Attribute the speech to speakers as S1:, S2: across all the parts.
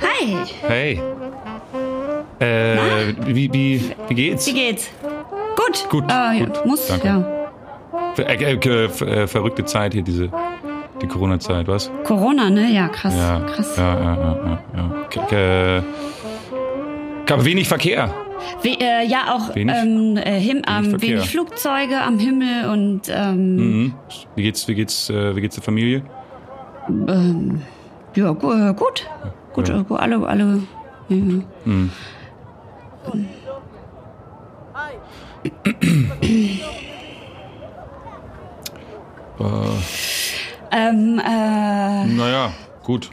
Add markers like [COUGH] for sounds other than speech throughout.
S1: Hi.
S2: Hi.
S1: Hey. Äh, wie, wie, wie geht's?
S2: Wie geht's? Gut.
S1: Gut,
S2: Äh, ja,
S1: gut,
S2: Muss,
S1: danke.
S2: ja.
S1: Ver- äh, äh, äh, verrückte Zeit hier, diese die Corona-Zeit, was?
S2: Corona, ne? Ja, krass.
S1: Ja,
S2: krass.
S1: ja, ja, ja, ja, ja. Gab wenig Verkehr.
S2: We äh, ja, auch
S1: Wenig-
S2: ähm, äh, him am
S1: Verkehr.
S2: wenig Flugzeuge am Himmel und ähm,
S1: Mhm. Wie geht's, wie geht's, äh, wie geht's der Familie?
S2: ja, gu äh, gut. Gut,
S1: Ja.
S2: äh, alle, alle. Ja. [CLEARS THROAT] Ähm, äh,
S1: Naja, gut.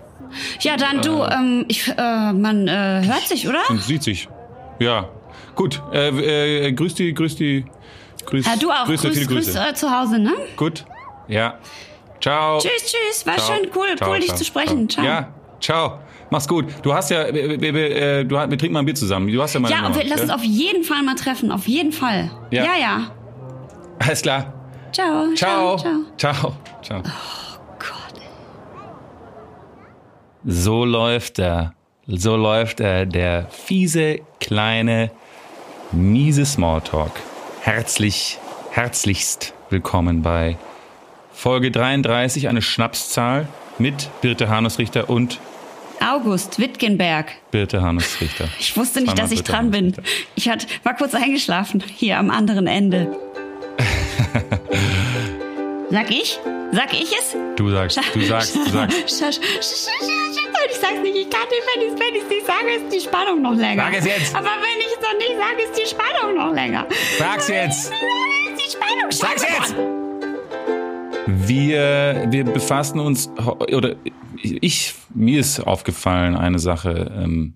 S2: ja, dann du, ähm, ich, äh, man äh, hört sich, oder?
S1: Man sieht sich. Ja. Gut. Äh, äh, grüß die, grüß die. Grüß,
S2: Ja, du auch.
S1: Grüß,
S2: Grüß, grüß, äh, zu Hause, ne?
S1: Gut. Ja. Ciao.
S2: Tschüss, tschüss. War
S1: Ciao.
S2: schön, cool,
S1: Ciao,
S2: cool, dich
S1: ciao,
S2: zu sprechen. Ciao.
S1: Ja, ciao. Mach's gut. Du hast ja, wir, wir, wir, äh, du, wir trinken mal ein Bier zusammen. Du hast ja meine
S2: Ja, und wir, lass uns auf jeden Fall mal treffen. Auf jeden Fall.
S1: Ja.
S2: ja. ja.
S1: Alles klar.
S2: Ciao.
S1: Ciao.
S2: Ciao.
S1: Ciao. Ciao.
S2: Gott.
S1: So läuft er. So läuft er, der fiese, kleine, miese Smalltalk. Herzlich, herzlichst willkommen bei Folge 33, eine Schnapszahl mit Birte Hanusrichter und
S2: August Wittgenberg.
S1: Birte Hanusrichter.
S2: Ich wusste nicht,
S1: Zweimal
S2: dass ich
S1: Birte
S2: dran bin. Ich hat, war kurz eingeschlafen, hier am anderen Ende. [LAUGHS] Sag ich? Sag ich es?
S1: Du sagst, du sagst, du sagst.
S2: Ich sag's nicht, ich kann nicht, wenn ich wenn ich's nicht sage, ist die Spannung noch länger.
S1: Sag es jetzt.
S2: Aber wenn ich es noch nicht sage, ist die Spannung noch länger.
S1: Sag's jetzt.
S2: Ist die Spannung
S1: Sag's jetzt. Wir, wir befassen uns, oder ich, mir ist aufgefallen eine Sache ähm,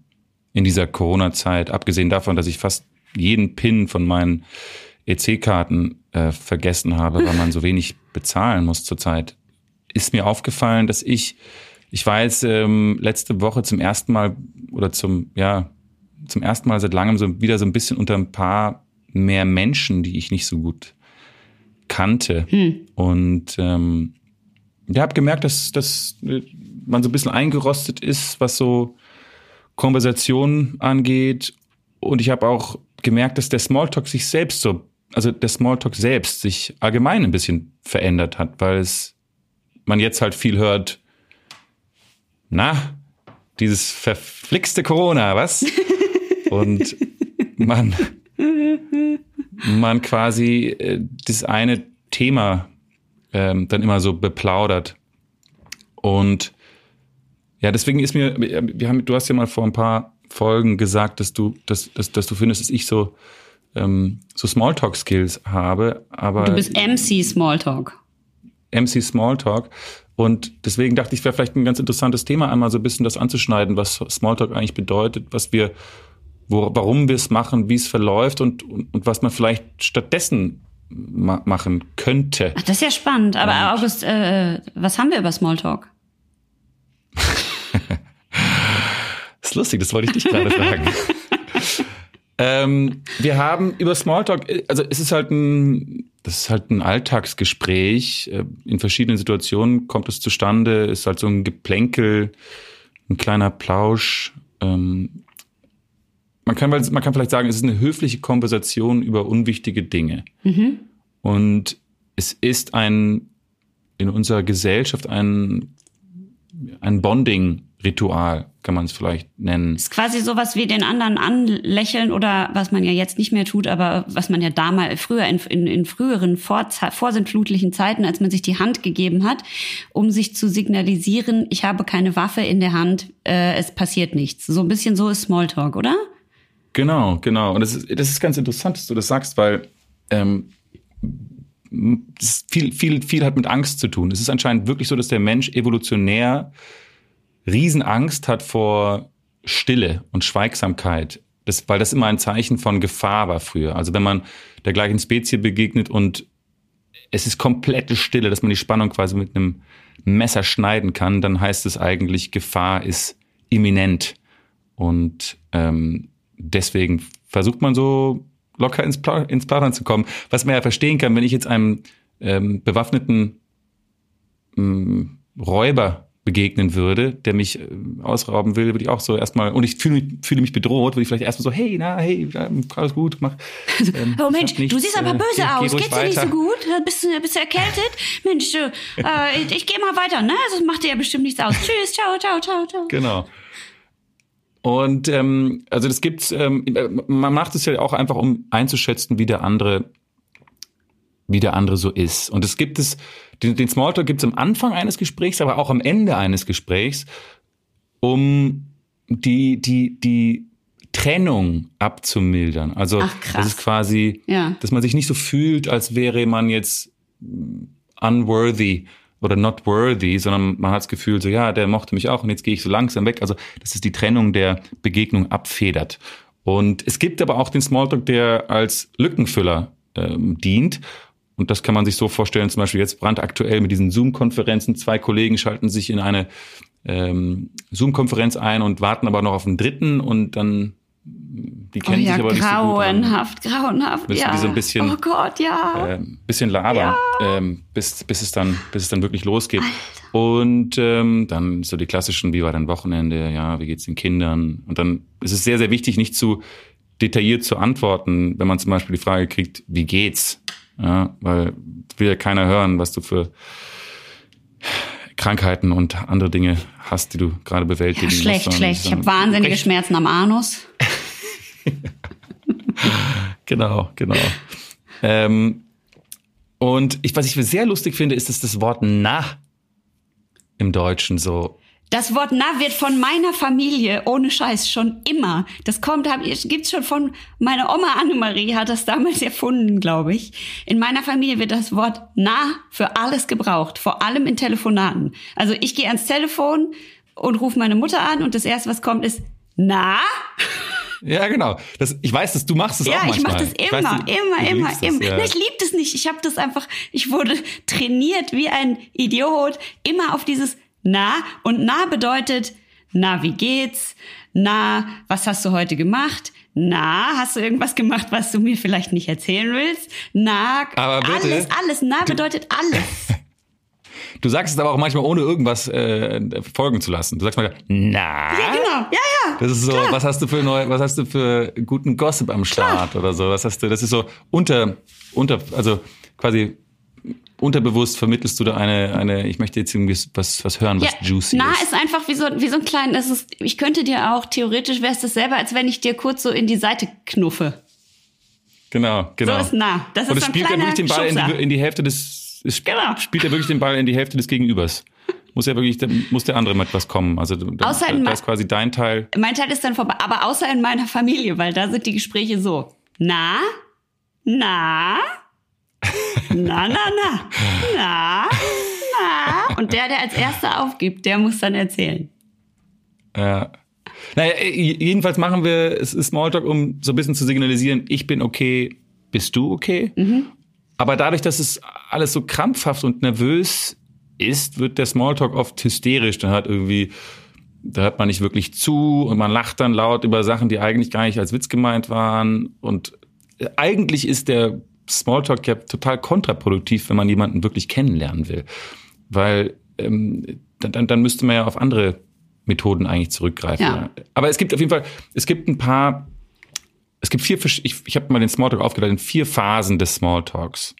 S1: in dieser Corona-Zeit, abgesehen davon, dass ich fast jeden PIN von meinen EC-Karten äh, vergessen habe, weil man so wenig bezahlen muss zurzeit, ist mir aufgefallen, dass ich, ich war jetzt ähm, letzte Woche zum ersten Mal oder zum, ja, zum ersten Mal seit langem so wieder so ein bisschen unter ein paar mehr Menschen, die ich nicht so gut kannte. Und ähm, ich habe gemerkt, dass, dass man so ein bisschen eingerostet ist, was so Konversationen angeht. Und ich habe auch gemerkt, dass der Smalltalk sich selbst so, also der Smalltalk selbst sich allgemein ein bisschen verändert hat, weil es man jetzt halt viel hört, na, dieses verflixte Corona, was? [LAUGHS] Und man, man quasi äh, das eine Thema ähm, dann immer so beplaudert. Und ja, deswegen ist mir, wir haben, du hast ja mal vor ein paar Folgen gesagt, dass du, dass, dass, dass du findest, dass ich so, ähm, so Smalltalk-Skills habe, aber
S2: Du bist MC Smalltalk.
S1: MC Smalltalk. Und deswegen dachte ich, wäre vielleicht ein ganz interessantes Thema, einmal so ein bisschen das anzuschneiden, was Smalltalk eigentlich bedeutet, was wir, wo, warum wir es machen, wie es verläuft und, und, und was man vielleicht stattdessen ma machen könnte.
S2: Ach, das ist ja spannend. Aber August, äh, was haben wir über Smalltalk?
S1: Das [LAUGHS] ist lustig, das wollte ich dich gerade fragen. [LAUGHS] ähm, wir haben über Smalltalk, also es ist halt ein, das ist halt ein Alltagsgespräch. Äh, In verschiedenen Situationen kommt es zustande, ist halt so ein Geplänkel, ein kleiner Plausch. Ähm, man kann, man kann vielleicht sagen, es ist eine höfliche Konversation über unwichtige Dinge. Und es ist ein, in unserer Gesellschaft ein, ein Bonding-Ritual, kann man es vielleicht nennen.
S2: Ist quasi sowas wie den anderen anlächeln oder was man ja jetzt nicht mehr tut, aber was man ja damals früher in, in, in früheren Vorze- vorsintflutlichen Zeiten, als man sich die Hand gegeben hat, um sich zu signalisieren, ich habe keine Waffe in der Hand, äh, es passiert nichts. So ein bisschen so ist Smalltalk, oder?
S1: Genau, genau. Und das ist, das ist ganz interessant, dass du das sagst, weil ähm, viel, viel, viel hat mit Angst zu tun. Es ist anscheinend wirklich so, dass der Mensch evolutionär Riesenangst hat vor Stille und Schweigsamkeit. Das, weil das immer ein Zeichen von Gefahr war früher. Also wenn man der gleichen Spezie begegnet und es ist komplette Stille, dass man die Spannung quasi mit einem Messer schneiden kann, dann heißt es eigentlich, Gefahr ist imminent. Und ähm, deswegen versucht man so locker ins, Pla ins Plaudern zu kommen. Was man ja verstehen kann, wenn ich jetzt einem ähm, bewaffneten ähm, Räuber begegnen würde, der mich äh, ausrauben will, würde ich auch so erstmal, und ich fühle mich, fühle mich bedroht, würde ich vielleicht erstmal so, hey, na, hey, alles gut, mach. [LAUGHS]
S2: Ähm, oh Mensch, nichts, du siehst aber äh, böse geh, aus, geh geht's dir nicht so gut? Bist du, bist du erkältet? [LAUGHS] Mensch, äh, ich, ich gehe mal weiter, ne? Das macht dir ja bestimmt nichts aus. Tschüss, ciao, ciao, ciao, ciao.
S1: Genau. Und ähm, also das gibt's, ähm, man macht es ja auch einfach, um einzuschätzen, wie der andere, wie der andere so ist. Und es gibt es, den, den Smalltalk gibt es am Anfang eines Gesprächs, aber auch am Ende eines Gesprächs, um die, die, die Trennung abzumildern. Also
S2: Ach, krass.
S1: das ist quasi,
S2: Ja.
S1: dass man sich nicht so fühlt, als wäre man jetzt unworthy oder not worthy, sondern man hat das Gefühl, so ja, der mochte mich auch und jetzt gehe ich so langsam weg. Also das ist die Trennung der Begegnung abfedert. Und es gibt aber auch den Smalltalk, der als Lückenfüller ähm, dient. Und das kann man sich so vorstellen, zum Beispiel jetzt brandaktuell mit diesen Zoom-Konferenzen. Zwei Kollegen schalten sich in eine ähm, Zoom-Konferenz ein und warten aber noch auf einen dritten und dann die kennen
S2: oh ja,
S1: sich aber nicht so gut.
S2: grauenhaft, grauenhaft, ja.
S1: die so ein bisschen-
S2: oh Gott, ja.
S1: ähm, bisschen labern, ähm, bis, bis, es dann, bis es dann wirklich losgeht. Und ähm, dann so die klassischen, wie war dein Wochenende, ja, wie geht's den Kindern? Und dann ist es sehr, sehr wichtig, nicht zu detailliert zu antworten, wenn man zum Beispiel die Frage kriegt, wie geht's? Ja, weil will ja keiner hören, was du für Krankheiten und andere Dinge hast, die du gerade bewältigen
S2: ja,
S1: musst.
S2: schlecht, schlecht. Ich habe wahnsinnige
S1: recht-
S2: Schmerzen am Anus. [LAUGHS]
S1: Genau, genau. ähm, und ich, was ich sehr lustig finde, ist, dass das Wort na im Deutschen so.
S2: Das Wort na wird von meiner Familie ohne Scheiß schon immer. Das kommt, hab, gibt's schon von meiner Oma Annemarie hat das damals erfunden, glaube ich. In meiner Familie wird das Wort na für alles gebraucht, vor allem in Telefonaten. Also ich gehe ans Telefon und rufe meine Mutter an und das erste, was kommt, ist na.
S1: Ja, genau. Das, ich weiß, dass du machst es
S2: Ja,
S1: auch
S2: ich
S1: manchmal.
S2: mache das
S1: Ich
S2: immer,
S1: weiß, du-
S2: immer,
S1: du
S2: immer,
S1: liebst das,
S2: immer.
S1: ja.
S2: Na, Ich liebe das nicht. Ich habe das einfach, ich wurde trainiert wie ein Idiot, immer auf dieses Na. Und Na bedeutet, na, wie geht's? Na, was hast du heute gemacht? Na, hast du irgendwas gemacht, was du mir vielleicht nicht erzählen willst? Na,
S1: Aber bitte,
S2: alles, alles. Na bedeutet alles. [LAUGHS]
S1: Du sagst es aber auch manchmal, ohne irgendwas äh, folgen zu lassen. Du sagst mal, na.
S2: Ja, genau. Ja, ja.
S1: Das ist so,
S2: Klar.
S1: was hast du für neu, was hast du für guten Gossip am Start oder so? Was hast du? Das ist so unter, unter, also quasi unterbewusst vermittelst du da eine, eine, ich möchte jetzt irgendwie was, was hören, was juicy
S2: na
S1: ist.
S2: ist einfach wie so, wie so ein klein, das ist, ich könnte dir auch, theoretisch wäre es das selber, als wenn ich dir kurz so in die Seite knuffe.
S1: Genau, genau.
S2: So ist nah. Das
S1: Und
S2: ist
S1: es
S2: so ein
S1: spielt ja
S2: kleiner
S1: wirklich den Ball in die, in die Hälfte des, es
S2: Genau.
S1: spielt ja wirklich den Ball in die Hälfte des Gegenübers. Muss ja wirklich, muss der andere mit was kommen. Also da,
S2: Außer
S1: da, da ist quasi dein Teil.
S2: Mein Teil ist dann vorbei, aber außer in meiner Familie, weil da sind die Gespräche so. Na? Na? Na, na, na. Na? Na? Und der, der als erster aufgibt, der muss dann erzählen.
S1: Ja. Naja, äh, jedenfalls machen wir es ist Smalltalk, um so ein bisschen zu signalisieren, ich bin okay, bist du okay? Aber dadurch, dass es alles so krampfhaft und nervös ist, wird der Smalltalk oft hysterisch. Dann hat irgendwie, da hört man nicht wirklich zu und man lacht dann laut über Sachen, die eigentlich gar nicht als Witz gemeint waren. Und äh, eigentlich ist der Smalltalk ja total kontraproduktiv, wenn man jemanden wirklich kennenlernen will. Weil ähm, dann, dann, müsste man ja auf andere Methoden eigentlich zurückgreifen.
S2: Ja.
S1: Aber es gibt auf jeden Fall, es gibt ein paar, es gibt vier, ich, ich habe mal den Smalltalk aufgeteilt in vier Phasen des Smalltalks.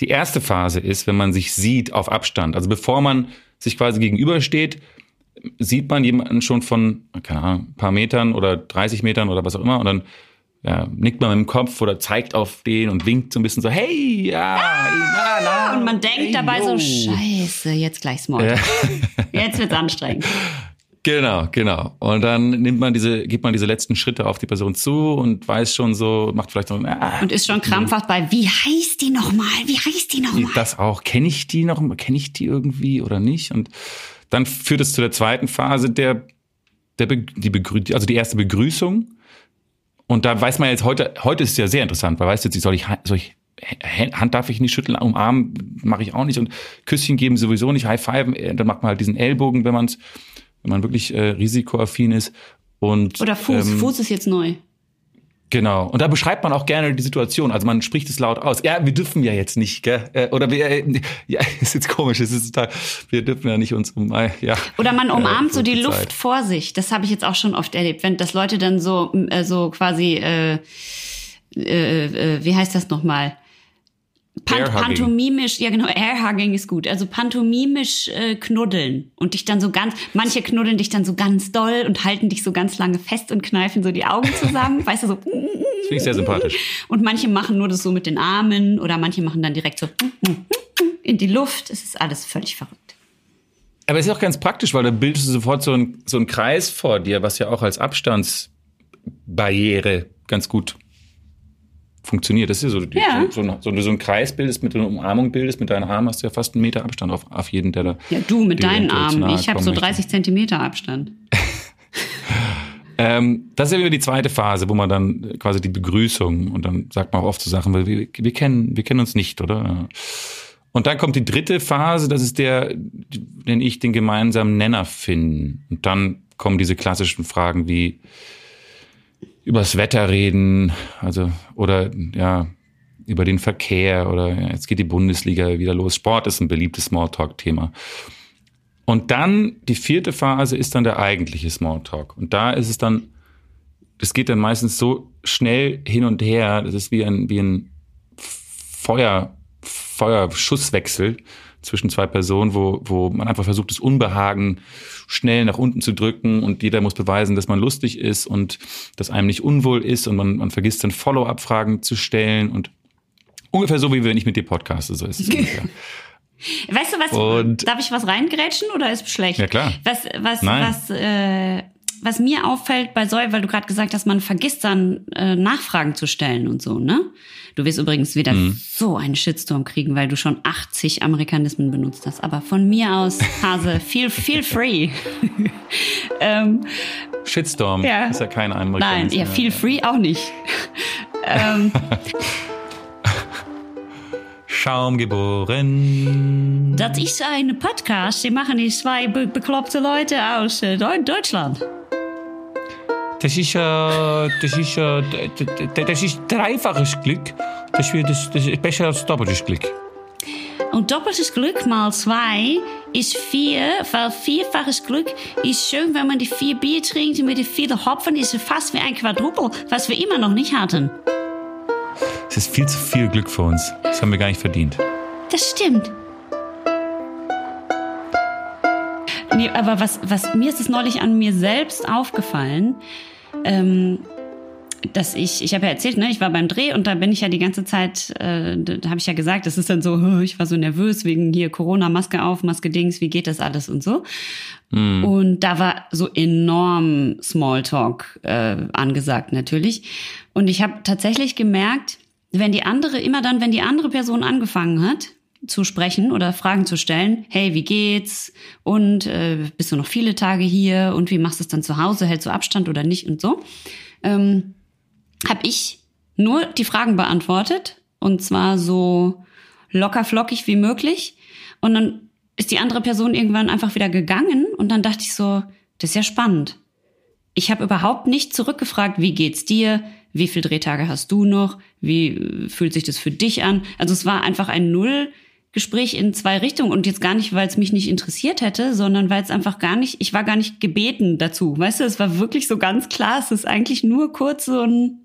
S1: Die erste Phase ist, wenn man sich sieht auf Abstand. Also bevor man sich quasi gegenübersteht, sieht man jemanden schon von, keine Ahnung, ein paar Metern oder 30 Metern oder was auch immer und dann ja, nickt man mit dem Kopf oder zeigt auf den und winkt so ein bisschen so, hey, ja, na, na,
S2: Und man denkt
S1: hey,
S2: dabei
S1: yo.
S2: so, scheiße, jetzt gleich Smalltalk. Jetzt wird's anstrengend. [LAUGHS]
S1: Genau, genau. Und dann nimmt man diese, geht man diese letzten Schritte auf die Person zu und weiß schon so, macht vielleicht so, ah,
S2: Und ist schon krampfhaft bei, wie heißt die nochmal? Wie heißt die nochmal?
S1: das auch, kenne ich die noch, kenne ich die irgendwie oder nicht? Und dann führt es zu der zweiten Phase der, der Be die Begrü also die erste Begrüßung. Und da weiß man jetzt heute, heute ist es ja sehr interessant, weil weißt du jetzt, soll ich, soll ich Hand darf ich nicht schütteln, umarmen mache ich auch nicht und Küsschen geben sowieso nicht, High Five, dann macht man halt diesen Ellbogen, wenn man wenn man wirklich äh, risikoaffin ist und
S2: Oder Fuß.
S1: ähm,
S2: Fuß ist jetzt neu.
S1: Genau. Und da beschreibt man auch gerne die Situation. Also man spricht es laut aus. Ja, wir dürfen ja jetzt nicht, gell? Äh, oder wir, äh, ja, [LAUGHS] ist jetzt komisch, es ist total, wir dürfen ja nicht uns um, äh, ja.
S2: Oder man umarmt äh, so die Luft vor sich. Das habe ich jetzt auch schon oft erlebt, wenn das Leute dann so, äh, so quasi, äh, äh, wie heißt das nochmal? Pan pantomimisch, ja genau, Airhugging ist gut. Also pantomimisch äh, knuddeln und dich dann so ganz, manche knuddeln dich dann so ganz doll und halten dich so ganz lange fest und kneifen so die Augen zusammen, [LAUGHS] weißt du, so. Das
S1: finde ich sehr sympathisch.
S2: Und manche machen nur das so mit den Armen oder manche machen dann direkt so in die Luft. Es ist alles völlig verrückt.
S1: Aber es ist auch ganz praktisch, weil da bildest du sofort so einen, so einen Kreis vor dir, was ja auch als Abstandsbarriere ganz gut funktioniert. Das ist ja so, die, ja. so, so, so, so ein Kreis bildest, mit einer Umarmung bildest, mit deinen Armen hast du ja fast einen Meter Abstand auf, auf jeden, der da.
S2: Ja, du mit deinen Armen. Ich habe so 30 möchte. Zentimeter Abstand. [LAUGHS]
S1: ähm, das ist ja wieder die zweite Phase, wo man dann quasi die Begrüßung und dann sagt man auch oft so Sachen, weil wir, wir kennen, wir kennen uns nicht, oder? Und dann kommt die dritte Phase, das ist der, den ich den gemeinsamen Nenner finden. Und dann kommen diese klassischen Fragen wie, übers Wetter reden, also oder ja, über den Verkehr oder ja, jetzt geht die Bundesliga wieder los. Sport ist ein beliebtes Smalltalk-Thema. Und dann die vierte Phase ist dann der eigentliche Smalltalk. Und da ist es dann, das geht dann meistens so schnell hin und her, das ist wie ein, wie ein Feuer, Feuerschusswechsel zwischen zwei Personen, wo, wo man einfach versucht, das Unbehagen schnell nach unten zu drücken und jeder muss beweisen, dass man lustig ist und dass einem nicht unwohl ist und man, man vergisst dann Follow-up-Fragen zu stellen und ungefähr so, wie wenn ich mit dir podcaste, so ist es [LAUGHS] ungefähr.
S2: Weißt du was? Und darf ich was reingrätschen oder ist es schlecht?
S1: Ja klar.
S2: Was was Nein. was äh, was mir auffällt bei Säu, weil du gerade gesagt hast, man vergisst dann äh, Nachfragen zu stellen und so, ne? Du wirst übrigens wieder mhm. so einen Shitstorm kriegen, weil du schon 80 Amerikanismen benutzt hast. Aber von mir aus, Hase, [LAUGHS] feel, feel free. [LAUGHS]
S1: ähm, Shitstorm ja. ist ja kein Amerikanismus.
S2: Nein, ja, feel free auch nicht. [LAUGHS] ähm,
S1: Schaum geboren.
S2: Das ist ein Podcast, die machen die zwei be bekloppte Leute aus äh, Deutschland.
S1: Das ist, äh, das ist, äh, das ist dreifaches Glück. Das, ist, das, das ist besser als doppeltes Glück.
S2: Und doppeltes Glück mal zwei ist vier, weil vierfaches Glück ist schön, wenn man die vier Bier trinkt und mit den vielen Hopfen ist es fast wie ein Quadrupel, was wir immer noch nicht hatten.
S1: Es ist viel zu viel Glück für uns. Das haben wir gar nicht verdient.
S2: Das stimmt. Nee, aber was, was mir ist es neulich an mir selbst aufgefallen, ähm, dass ich, ich habe ja erzählt, ne, ich war beim Dreh und da bin ich ja die ganze Zeit, äh, da habe ich ja gesagt, das ist dann so, [LAUGHS] ich war so nervös wegen hier Corona, Maske auf, Maske Dings, wie geht das alles und so. Mm. Und da war so enorm Smalltalk äh, angesagt natürlich. Und ich habe tatsächlich gemerkt, wenn die andere, immer dann, wenn die andere Person angefangen hat, zu sprechen oder Fragen zu stellen. Hey, wie geht's? Und äh, bist du noch viele Tage hier? Und wie machst du es dann zu Hause? Hältst du Abstand oder nicht? Und so. Ähm, habe ich nur die Fragen beantwortet. Und zwar so locker flockig wie möglich. Und dann ist die andere Person irgendwann einfach wieder gegangen. Und dann dachte ich so, das ist ja spannend. Ich habe überhaupt nicht zurückgefragt, wie geht's dir? Wie viele Drehtage hast du noch? Wie äh, fühlt sich das für dich an? Also es war einfach ein Null Gespräch in zwei Richtungen und jetzt gar nicht, weil es mich nicht interessiert hätte, sondern weil es einfach gar nicht, ich war gar nicht gebeten dazu. Weißt du, es war wirklich so ganz klar, es ist eigentlich nur kurz so ein,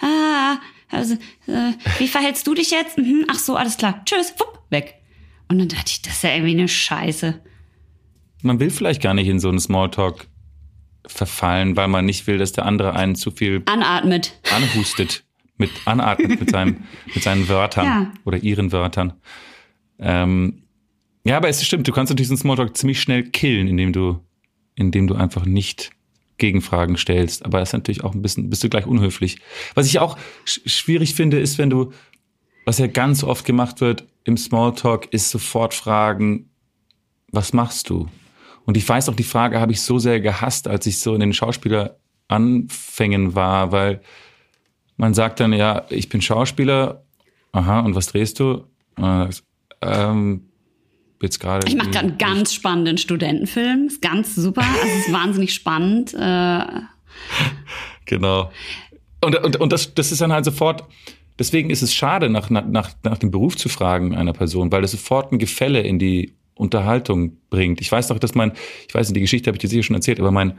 S2: ah, also, äh, wie verhältst du dich jetzt? Mhm, ach so, alles klar, tschüss, wupp, weg. Und dann dachte ich, das ist ja irgendwie eine Scheiße.
S1: Man will vielleicht gar nicht in so einen Smalltalk verfallen, weil man nicht will, dass der andere einen zu viel
S2: anatmet,
S1: anhustet, mit anatmet mit seinem mit seinen [LAUGHS] Wörtern ja. oder ihren Wörtern. Ähm, ja, aber es stimmt, du kannst natürlich so einen Smalltalk ziemlich schnell killen, indem du, indem du einfach nicht Gegenfragen stellst. Aber das ist natürlich auch ein bisschen, bist du gleich unhöflich. Was ich auch schwierig finde, ist, wenn du, was ja ganz oft gemacht wird im Smalltalk, ist sofort fragen, was machst du? Und ich weiß auch, die Frage habe ich so sehr gehasst, als ich so in den Schauspieleranfängen war, weil man sagt dann, ja, ich bin Schauspieler, aha, und was drehst du? Ähm, jetzt gerade.
S2: Ich mache gerade einen ganz spannenden Studentenfilm. Ist ganz super. Also es ist wahnsinnig spannend. Äh, [LAUGHS]
S1: genau. Und, und, und das, das ist dann halt sofort, deswegen ist es schade, nach, nach, nach dem Beruf zu fragen einer Person, weil das sofort ein Gefälle in die Unterhaltung bringt. Ich weiß doch, dass mein, ich weiß nicht, die Geschichte habe ich dir sicher schon erzählt, aber mein,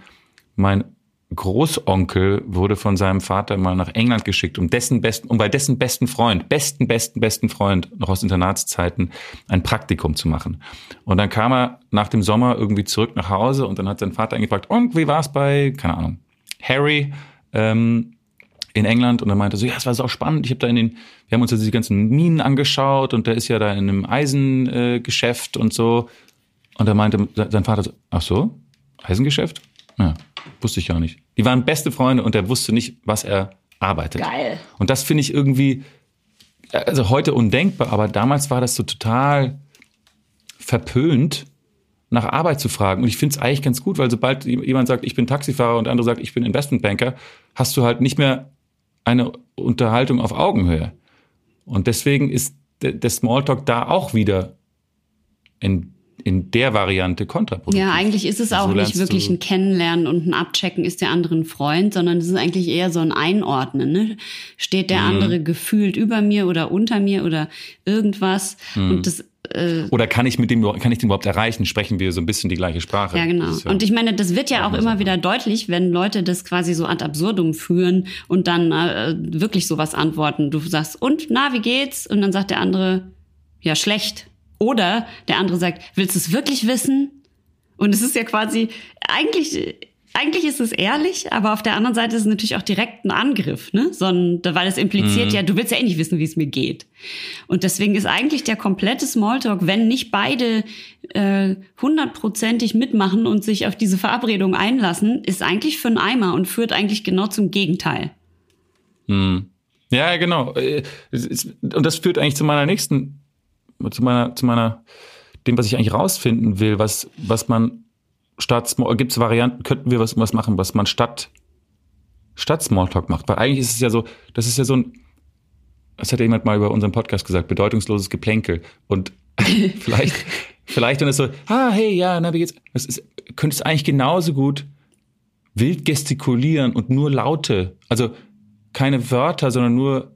S1: mein Großonkel wurde von seinem Vater mal nach England geschickt, um dessen besten, um bei dessen besten Freund, besten, besten, besten Freund noch aus Internatszeiten ein Praktikum zu machen. Und dann kam er nach dem Sommer irgendwie zurück nach Hause und dann hat sein Vater ihn gefragt, und wie war es bei, keine Ahnung, Harry ähm, in England? Und er meinte so, ja, es war so spannend. Ich habe da in den, wir haben uns ja diese ganzen Minen angeschaut und der ist ja da in einem Eisengeschäft äh, und so. Und er meinte sein Vater so, ach so, Eisengeschäft? Ja, wusste ich ja nicht. Die waren beste Freunde und er wusste nicht, was er arbeitet.
S2: Geil.
S1: Und das finde ich irgendwie, also heute undenkbar, aber damals war das so total verpönt, nach Arbeit zu fragen. Und ich finde es eigentlich ganz gut, weil sobald jemand sagt, ich bin Taxifahrer und der andere sagt, ich bin Investmentbanker, hast du halt nicht mehr eine Unterhaltung auf Augenhöhe. Und deswegen ist der Smalltalk da auch wieder in in der Variante kontraproduktiv.
S2: Ja, eigentlich ist es auch so nicht wirklich ein Kennenlernen und ein Abchecken, ist der andere ein Freund, sondern es ist eigentlich eher so ein Einordnen. Ne? Steht der mhm. andere gefühlt über mir oder unter mir oder irgendwas? Mhm. Und das
S1: äh, oder kann ich mit dem kann ich den überhaupt erreichen? Sprechen wir so ein bisschen die gleiche Sprache?
S2: Ja, genau. Ja und ich meine, das wird ja auch immer wieder deutlich, wenn Leute das quasi so ad absurdum führen und dann äh, wirklich sowas antworten. Du sagst, und na, wie geht's? Und dann sagt der andere, ja, schlecht. Oder der andere sagt, willst du es wirklich wissen? Und es ist ja quasi, eigentlich, eigentlich ist es ehrlich, aber auf der anderen Seite ist es natürlich auch direkt ein Angriff, ne? Sondern, weil es impliziert mhm. ja, du willst ja eh nicht wissen, wie es mir geht. Und deswegen ist eigentlich der komplette Smalltalk, wenn nicht beide äh, hundertprozentig mitmachen und sich auf diese Verabredung einlassen, ist eigentlich für einen Eimer und führt eigentlich genau zum Gegenteil.
S1: Mhm. Ja, genau. Äh, und das führt eigentlich zu meiner nächsten zu meiner, zu meiner, dem, was ich eigentlich rausfinden will, was, was man statt, gibt es Varianten, könnten wir was, was machen, was man statt, statt Smalltalk macht. Weil eigentlich ist es ja so, das ist ja so ein, das hat ja jemand mal über unseren Podcast gesagt, bedeutungsloses Geplänkel. Und [LAUGHS] vielleicht, vielleicht dann ist so, ah, hey, ja, na, wie geht's? Das ist, könnte es eigentlich genauso gut wild gestikulieren und nur Laute, also keine Wörter, sondern nur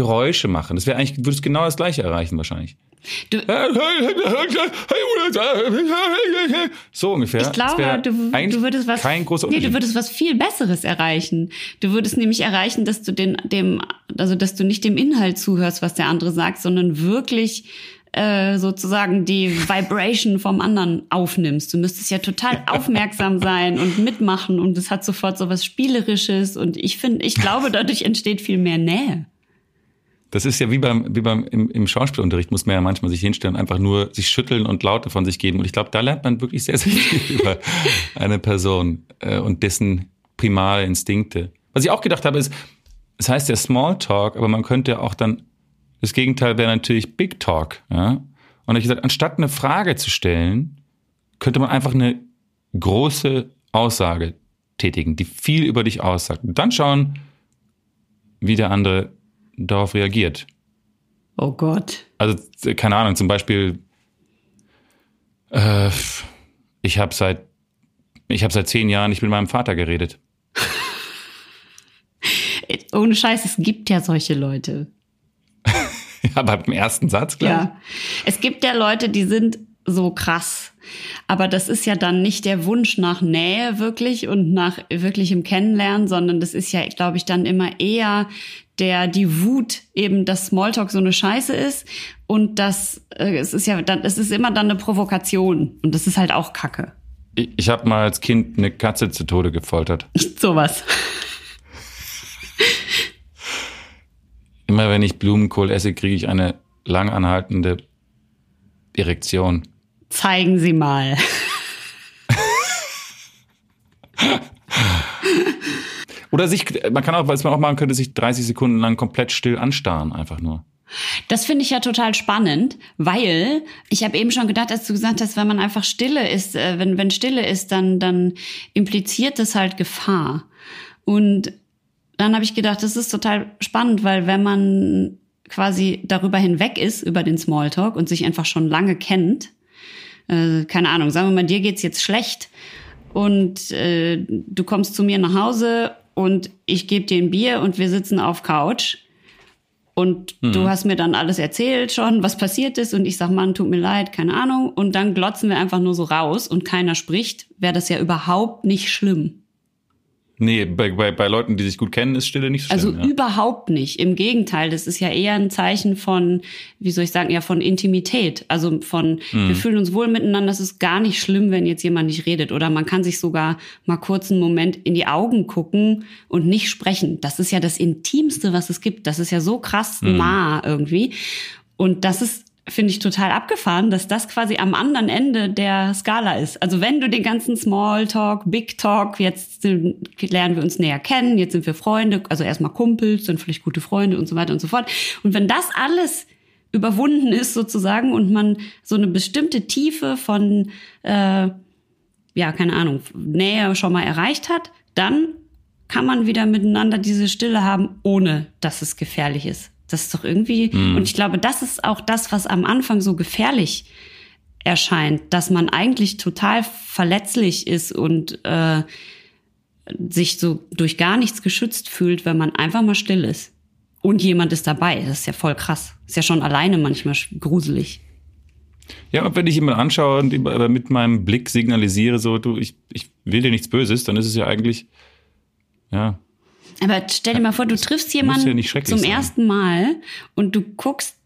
S1: Geräusche machen. Das wäre eigentlich, würdest genau das Gleiche erreichen wahrscheinlich. Du, so ungefähr.
S2: Ich glaube, du, du, würdest was,
S1: kein großer
S2: nee, du würdest was viel Besseres erreichen. Du würdest nämlich erreichen, dass du den, dem, also dass du nicht dem Inhalt zuhörst, was der andere sagt, sondern wirklich äh, sozusagen die Vibration vom anderen aufnimmst. Du müsstest ja total aufmerksam sein und mitmachen und es hat sofort so was Spielerisches und ich finde, ich glaube, dadurch entsteht viel mehr Nähe.
S1: Das ist ja wie beim, wie beim im, im Schauspielunterricht muss man ja manchmal sich hinstellen, einfach nur sich schütteln und Laute von sich geben. Und ich glaube, da lernt man wirklich sehr, sehr viel [LAUGHS] über eine Person äh, und dessen primale Instinkte. Was ich auch gedacht habe, ist, es heißt ja Small Talk, aber man könnte auch dann, das Gegenteil wäre natürlich Big Talk. Ja? Und ich gesagt, anstatt eine Frage zu stellen, könnte man einfach eine große Aussage tätigen, die viel über dich aussagt. Und dann schauen, wie der andere darauf reagiert.
S2: Oh Gott.
S1: Also, keine Ahnung, zum Beispiel, äh, ich habe seit, ich habe seit zehn Jahren nicht mit meinem Vater geredet. [LAUGHS]
S2: Ohne Scheiß, es gibt ja solche Leute. [LAUGHS]
S1: ja, aber im ersten Satz, klar. Ja.
S2: Es gibt ja Leute, die sind so krass. Aber das ist ja dann nicht der Wunsch nach Nähe wirklich und nach wirklichem Kennenlernen, sondern das ist ja, glaube ich, dann immer eher der die Wut eben, dass Smalltalk so eine Scheiße ist und das äh, es ist ja dann es ist immer dann eine Provokation und das ist halt auch Kacke.
S1: Ich, ich habe mal als Kind eine Katze zu Tode gefoltert. [LAUGHS]
S2: Sowas.
S1: Immer wenn ich Blumenkohl esse, kriege ich eine langanhaltende Erektion.
S2: Zeigen Sie mal. [LAUGHS]
S1: Oder sich, man kann auch, was man auch machen könnte, sich 30 Sekunden lang komplett still anstarren, einfach nur.
S2: Das finde ich ja total spannend, weil ich habe eben schon gedacht, als du gesagt hast, wenn man einfach Stille ist, äh, wenn, wenn Stille ist, dann, dann impliziert das halt Gefahr. Und dann habe ich gedacht, das ist total spannend, weil wenn man quasi darüber hinweg ist, über den Smalltalk und sich einfach schon lange kennt, äh, keine Ahnung, sagen wir mal, dir geht's jetzt schlecht und äh, du kommst zu mir nach Hause und ich gebe dir ein Bier und wir sitzen auf Couch und mhm. du hast mir dann alles erzählt schon, was passiert ist und ich sag, Mann, tut mir leid, keine Ahnung und dann glotzen wir einfach nur so raus und keiner spricht, wäre das ja überhaupt nicht schlimm.
S1: Nee, bei, bei, bei Leuten, die sich gut kennen, ist Stille nicht so
S2: schlimm.
S1: Also
S2: ja. überhaupt nicht. Im Gegenteil, das ist ja eher ein Zeichen von, wie soll ich sagen, ja, von Intimität. Also von, mhm. wir fühlen uns wohl miteinander. Es ist gar nicht schlimm, wenn jetzt jemand nicht redet. Oder man kann sich sogar mal kurz einen Moment in die Augen gucken und nicht sprechen. Das ist ja das Intimste, was es gibt. Das ist ja so krass mhm. nah irgendwie. Und das ist finde ich total abgefahren, dass das quasi am anderen Ende der Skala ist. Also wenn du den ganzen Smalltalk, Big Talk, jetzt lernen wir uns näher kennen, jetzt sind wir Freunde, also erstmal Kumpels, dann vielleicht gute Freunde und so weiter und so fort. Und wenn das alles überwunden ist sozusagen und man so eine bestimmte Tiefe von, äh, ja, keine Ahnung, Nähe schon mal erreicht hat, dann kann man wieder miteinander diese Stille haben, ohne dass es gefährlich ist. Das ist doch irgendwie, mhm. und ich glaube, das ist auch das, was am Anfang so gefährlich erscheint, dass man eigentlich total verletzlich ist und äh, sich so durch gar nichts geschützt fühlt, wenn man einfach mal still ist. Und jemand ist dabei. Das ist ja voll krass. Ist ja schon alleine manchmal gruselig.
S1: Ja, und wenn ich jemanden anschaue und mit meinem Blick signalisiere, so, du, ich, ich will dir nichts Böses, dann ist es ja eigentlich, ja,
S2: aber stell dir mal vor, du triffst jemanden ja zum sein. ersten Mal und du guckst,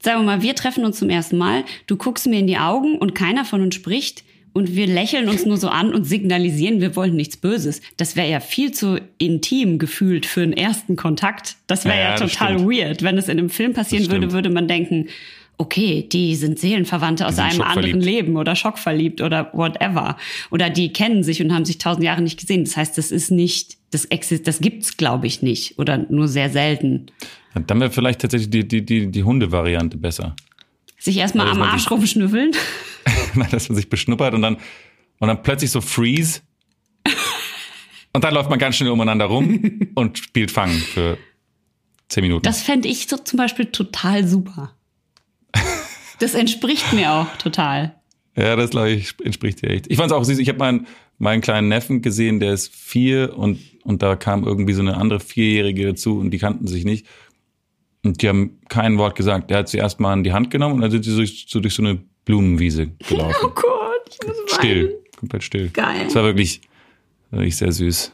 S2: sagen wir mal, wir treffen uns zum ersten Mal, du guckst mir in die Augen und keiner von uns spricht und wir lächeln uns nur so an und signalisieren, wir wollen nichts Böses. Das wäre ja viel zu intim gefühlt für einen ersten Kontakt. Das wäre ja, ja, total weird. Wenn es in einem Film passieren würde, würde man denken, okay, die sind Seelenverwandte aus einem anderen Leben oder schockverliebt oder whatever. Oder die kennen sich und haben sich tausend Jahre nicht gesehen. Das heißt, das ist nicht, das exist, das gibt's, glaube ich, nicht. Oder nur sehr selten.
S1: Dann wäre vielleicht tatsächlich die, die, die, die Hunde-Variante besser.
S2: Sich erstmal am Arsch rumschnüffeln. [LAUGHS]
S1: dass man sich beschnuppert und dann, und dann plötzlich so freeze. und dann läuft man ganz schnell umeinander rum [LAUGHS] und spielt Fangen für zehn Minuten.
S2: Das fände ich so zum Beispiel total super. Das entspricht mir auch total.
S1: Ja, das glaube ich entspricht dir echt. Ich fand es auch süß. Ich habe meinen meinen kleinen Neffen gesehen, der ist vier und und da kam irgendwie so eine andere Vierjährige dazu und die kannten sich nicht und die haben kein Wort gesagt. Der hat sie erst mal in die Hand genommen und dann sind sie durch, so durch so eine Blumenwiese gelaufen. [LAUGHS]
S2: Oh Gott, ich muss
S1: still, komplett still.
S2: Geil.
S1: Das war wirklich wirklich sehr süß.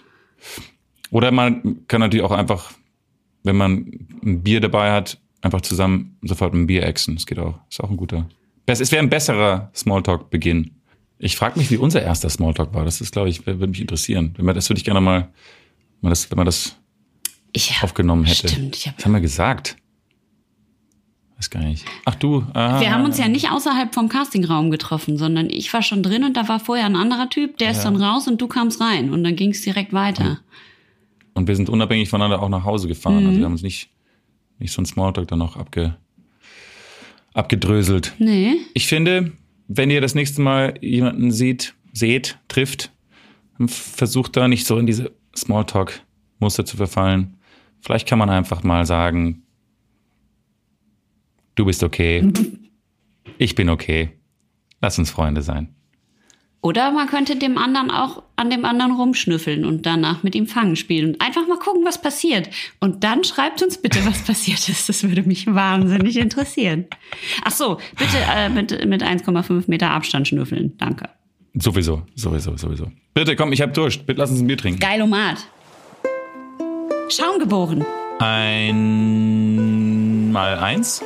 S1: Oder man kann natürlich auch einfach, wenn man ein Bier dabei hat, einfach zusammen sofort ein Bier exen. Das geht auch. Ist auch ein guter. Es wäre ein besserer Smalltalk-Beginn. Ich frage mich, wie unser erster Smalltalk war. Das ist, glaube ich, würde mich interessieren. Wenn man, das würde ich gerne mal, wenn man das, wenn man das
S2: ich,
S1: aufgenommen hätte.
S2: Stimmt, ich
S1: hab, Was haben wir gesagt? Weiß gar nicht. Ach du.
S2: Ah, wir haben uns ja nicht außerhalb vom Castingraum getroffen, sondern ich war schon drin und da war vorher ein anderer Typ, der ja. ist dann raus und du kamst rein und dann ging es direkt weiter. Und,
S1: und, wir sind unabhängig voneinander auch nach Hause gefahren. Also mhm. Also wir haben uns nicht nicht so ein Smalltalk dann noch abge, abgedröselt.
S2: Nee.
S1: Ich finde, wenn ihr das nächste Mal jemanden seht, seht, trifft, versucht da nicht so in diese Smalltalk-Muster zu verfallen. Vielleicht kann man einfach mal sagen, du bist okay, [LAUGHS] ich bin okay, lass uns Freunde sein.
S2: Oder man könnte dem anderen auch an dem anderen rumschnüffeln und danach mit ihm Fangen spielen und einfach mal gucken, was passiert. Und dann schreibt uns bitte, was [LAUGHS] passiert ist. Das würde mich wahnsinnig interessieren. Ach so, bitte äh, mit, mit 1,5 Meter Abstand schnüffeln. Danke.
S1: Sowieso, sowieso, sowieso. Bitte komm, ich hab Durst. Bitte lass uns ein Bier trinken.
S2: Geilomat. Schaum geboren.
S1: Ein mal eins.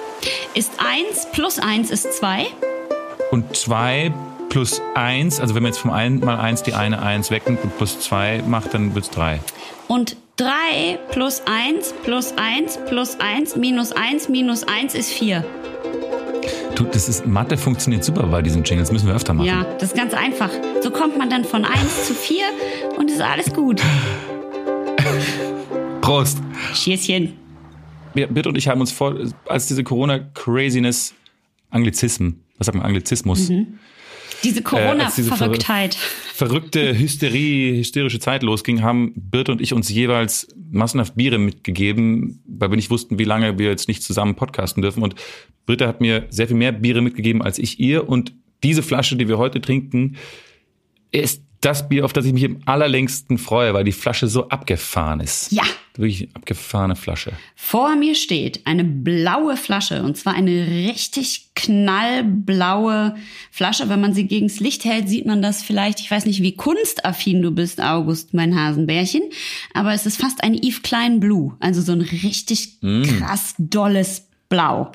S2: Ist eins plus eins ist zwei.
S1: Und zwei plus 1, also wenn man jetzt vom 1 mal 1 die eine 1 wegnimmt und plus 2 macht, dann wird es 3.
S2: Und 3 plus 1 plus 1 plus 1 minus 1 minus 1 ist 4.
S1: Du, das ist, Mathe funktioniert super bei diesen Jingles, müssen wir öfter machen.
S2: Ja, das ist ganz einfach. So kommt man dann von 1 zu 4 und ist alles gut. [LAUGHS]
S1: Prost.
S2: Schießchen.
S1: Bitte und ich haben uns vor, als diese Corona-Craziness, Anglizismen, was sagt man, Anglizismus, mhm
S2: diese Corona-Verrücktheit. Äh,
S1: verrückte Hysterie, hysterische Zeit losging, haben Birte und ich uns jeweils massenhaft Biere mitgegeben, weil wir nicht wussten, wie lange wir jetzt nicht zusammen podcasten dürfen. Und Birte hat mir sehr viel mehr Biere mitgegeben als ich ihr. Und diese Flasche, die wir heute trinken, ist das Bier, auf das ich mich im allerlängsten freue, weil die Flasche so abgefahren ist.
S2: Ja.
S1: Wirklich abgefahrene Flasche.
S2: Vor mir steht eine blaue Flasche und zwar eine richtig knallblaue Flasche. Wenn man sie gegens Licht hält, sieht man das vielleicht. Ich weiß nicht, wie kunstaffin du bist, August, mein Hasenbärchen, aber es ist fast ein Yves Klein Blue, also so ein richtig krass dolles Blau.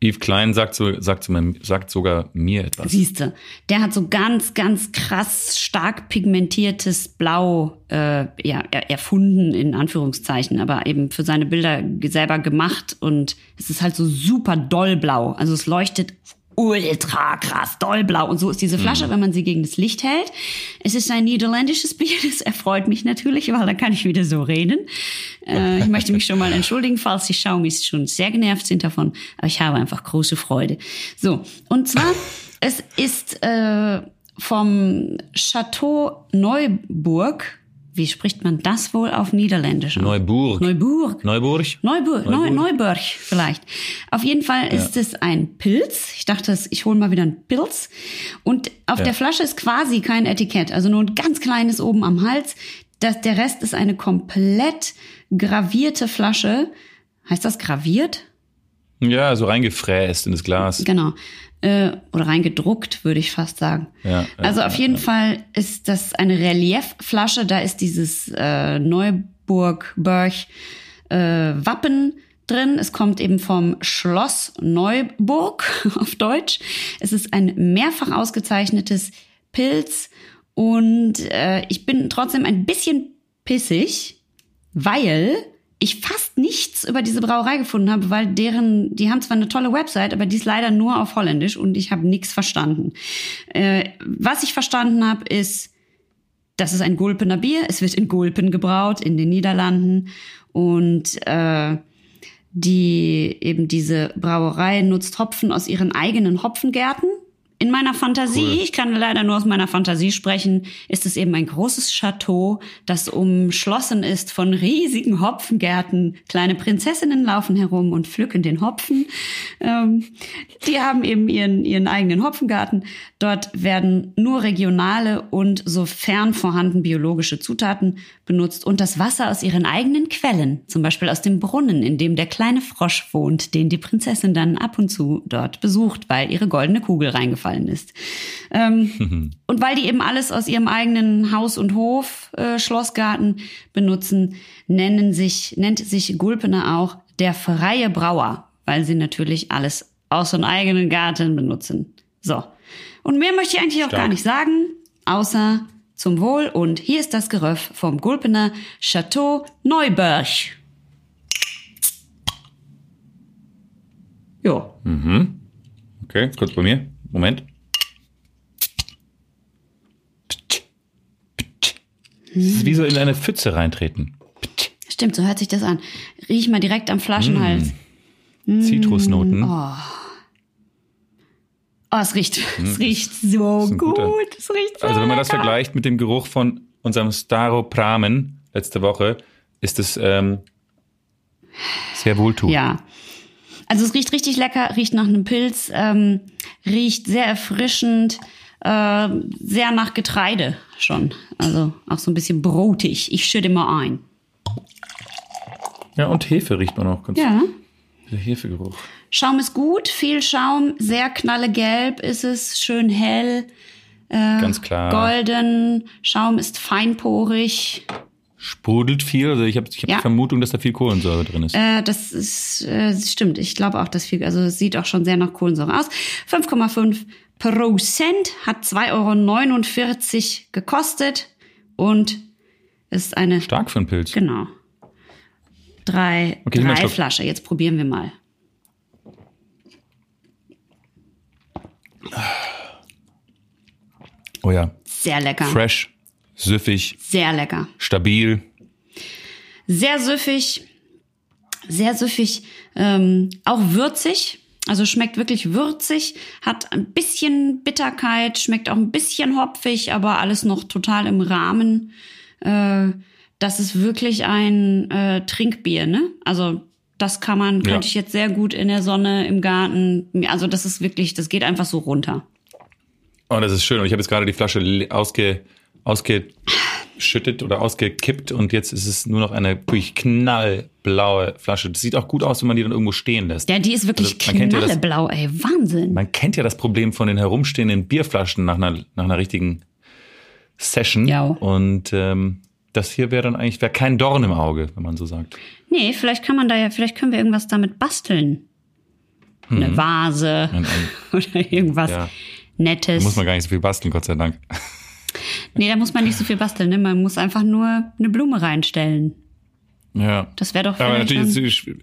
S1: Yves Klein sagt, so, sagt, sagt sogar mir etwas.
S2: Siehste, der hat so ganz, ganz krass stark pigmentiertes Blau äh, ja, er- erfunden, in Anführungszeichen, aber eben für seine Bilder selber gemacht und es ist halt so super dollblau. Also es leuchtet ultra krass dollblau und so ist diese Flasche, wenn man sie gegen das Licht hält. Es ist ein niederländisches [LAUGHS] Bier, das erfreut mich natürlich, weil da kann ich wieder so reden. Äh, ich möchte mich schon mal [LAUGHS] entschuldigen, falls die Schaumis schon sehr genervt sind davon, aber ich habe einfach große Freude. So, und zwar, [LAUGHS] es ist äh, vom Chateau Neuburg. Wie spricht man das wohl auf Niederländisch?
S1: Neuburg.
S2: Neuburg.
S1: Neuburg?
S2: Neuburg, Neu,
S1: Neuburg.
S2: Neuburg vielleicht. Auf jeden Fall ist es ein Pilz. Ich dachte, ich hole mal wieder einen Pilz. Und auf
S1: Ja.
S2: der Flasche ist quasi kein Etikett, also nur ein ganz kleines oben am Hals. Das, der Rest ist eine komplett gravierte Flasche. Heißt das graviert?
S1: Ja, so reingefräst in das Glas.
S2: Genau. Äh, oder reingedruckt, würde ich fast sagen.
S1: Ja, ja,
S2: also auf
S1: ja,
S2: jeden
S1: ja.
S2: Fall ist das eine Reliefflasche. Da ist dieses äh, Neuburg, Berg äh, Wappen drin. Es kommt eben vom Schloss Neuburg [LAUGHS] auf Deutsch. Es ist ein mehrfach ausgezeichnetes Pilz und äh, ich bin trotzdem ein bisschen pissig, weil ich fast nichts über diese Brauerei gefunden habe, weil deren, die haben zwar eine tolle Website, aber die ist leider nur auf Holländisch und ich habe nichts verstanden. Äh, was ich verstanden habe, ist, das ist ein Gulpener Bier. Es wird in Gulpen gebraut in den Niederlanden und äh, die eben diese Brauerei nutzt Hopfen aus ihren eigenen Hopfengärten. In meiner Fantasie,
S1: Cool.
S2: ich kann leider nur aus meiner Fantasie sprechen, ist es eben ein großes Chateau, das umschlossen ist von riesigen Hopfengärten. Kleine Prinzessinnen laufen herum und pflücken den Hopfen. Ähm, die haben eben ihren, ihren eigenen Hopfengarten. Dort werden nur regionale und sofern vorhanden biologische Zutaten benutzt und das Wasser aus ihren eigenen Quellen, zum Beispiel aus dem Brunnen, in dem der kleine Frosch wohnt, den die Prinzessin dann ab und zu dort besucht, weil ihre goldene Kugel reingefallen ist. Ähm, [LAUGHS] und weil die eben alles aus ihrem eigenen Haus und Hof, äh, Schlossgarten benutzen, nennen sich, nennt sich Gulpener auch der freie Brauer, weil sie natürlich alles aus ihrem eigenen Garten benutzen. So. Und mehr möchte ich eigentlich auch
S1: Stark.
S2: gar nicht sagen, außer zum Wohl. Und hier ist das Geröff vom Gulpener Chateau Neuburg. Jo.
S1: Okay, kurz bei mir. Moment. Das ist wie so in eine Pfütze reintreten.
S2: Stimmt, so hört sich das an. Riech mal direkt am Flaschenhals.
S1: Zitrusnoten.
S2: Oh, es riecht, es riecht so gut.
S1: guter-
S2: Es riecht so
S1: Also wenn man das
S2: lecker.
S1: vergleicht mit dem Geruch von unserem Staropramen letzte Woche, ist es ähm, sehr wohltuend.
S2: Ja. Also es riecht richtig lecker, riecht nach einem Pilz, ähm, riecht sehr erfrischend, äh, sehr nach Getreide schon. Also auch so ein bisschen brotig. Ich schütte mal ein.
S1: Ja, und Hefe riecht man auch ganz.
S2: Ja.
S1: Der Hefegeruch.
S2: Schaum ist gut, viel Schaum, sehr knallegelb ist es, schön hell,
S1: Ganz klar.
S2: golden, Schaum ist feinporig.
S1: Sprudelt viel. Also ich habe ich hab
S2: Ja.
S1: die Vermutung, dass da viel Kohlensäure drin ist.
S2: Äh, das ist äh, stimmt. Ich glaube auch, dass viel, also es sieht auch schon sehr nach Kohlensäure aus. 5,5 Prozent hat 2,49 Euro gekostet und ist eine
S1: Stark für einen Pilz.
S2: genau drei,
S1: Okay,
S2: drei. Flasche. Jetzt probieren wir mal.
S1: Oh ja.
S2: Sehr lecker,
S1: Fresh, süffig,
S2: sehr lecker.
S1: stabil.
S2: Sehr süffig, sehr süffig, ähm, auch würzig. Also schmeckt wirklich würzig, hat ein bisschen Bitterkeit, schmeckt auch ein bisschen hopfig, aber alles noch total im Rahmen. Äh, das ist wirklich ein äh, Trinkbier, ne? Also das kann man,
S1: Ja.
S2: könnte ich jetzt sehr gut in der Sonne, im Garten. Also das ist wirklich, das geht einfach so runter.
S1: Oh, das ist schön. Und ich habe jetzt gerade die Flasche ausge, ausgeschüttet oder ausgekippt und jetzt ist es nur noch eine wirklich knallblaue Flasche. Das sieht auch gut aus, wenn man die dann irgendwo stehen lässt.
S2: Ja, die ist wirklich
S1: Also, kennt ja
S2: ey. Wahnsinn.
S1: Man kennt ja das Problem von den herumstehenden Bierflaschen nach einer, nach einer richtigen Session.
S2: Ja.
S1: Und ähm, das hier wäre dann eigentlich wäre kein Dorn im Auge, wenn man so sagt.
S2: Nee, vielleicht kann man da ja, vielleicht können wir irgendwas damit basteln. Eine Vase
S1: Ein- ein- [LAUGHS]
S2: oder irgendwas
S1: Ja.
S2: Nettes.
S1: Da muss man gar nicht so viel basteln, Gott sei Dank.
S2: Nee, da muss man nicht so viel basteln, ne? Man muss einfach nur eine Blume reinstellen.
S1: Ja.
S2: Das wäre doch
S1: Aber natürlich ist
S2: dann-
S1: die schw-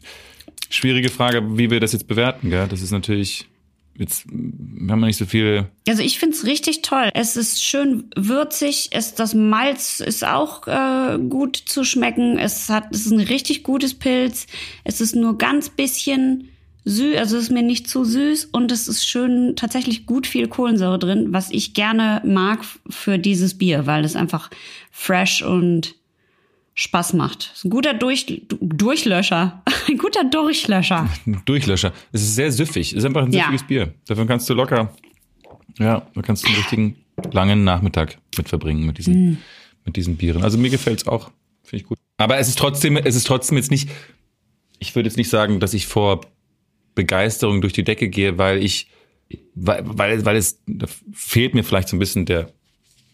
S1: schwierige Frage, wie wir das jetzt bewerten, gell? Das ist natürlich jetzt haben wir nicht so viel.
S2: Also ich find's richtig toll. Es ist schön würzig. Es, das Malz ist auch äh, gut zu schmecken. Es hat, es ist ein richtig gutes Pilz. Es ist nur ganz bisschen süß, also es ist mir nicht zu süß und es ist schön tatsächlich gut viel Kohlensäure drin, was ich gerne mag für dieses Bier, weil es einfach fresh und Spaß macht. Es ist ein guter Durch, Durchlöscher. [LAUGHS] Ein guter Durchlöscher.
S1: Ein Durchlöscher. Es ist sehr süffig. Es ist einfach ein
S2: Ja.
S1: süffiges Bier. Davon kannst du locker, ja, da kannst du einen richtigen langen Nachmittag mit verbringen mit diesen,
S2: Mm.
S1: mit diesen Bieren. Also mir gefällt's auch. Finde ich gut. Aber es ist trotzdem, es ist trotzdem jetzt nicht, ich würde jetzt nicht sagen, dass ich vor Begeisterung durch die Decke gehe, weil ich, weil, weil, weil es, da fehlt mir vielleicht so ein bisschen der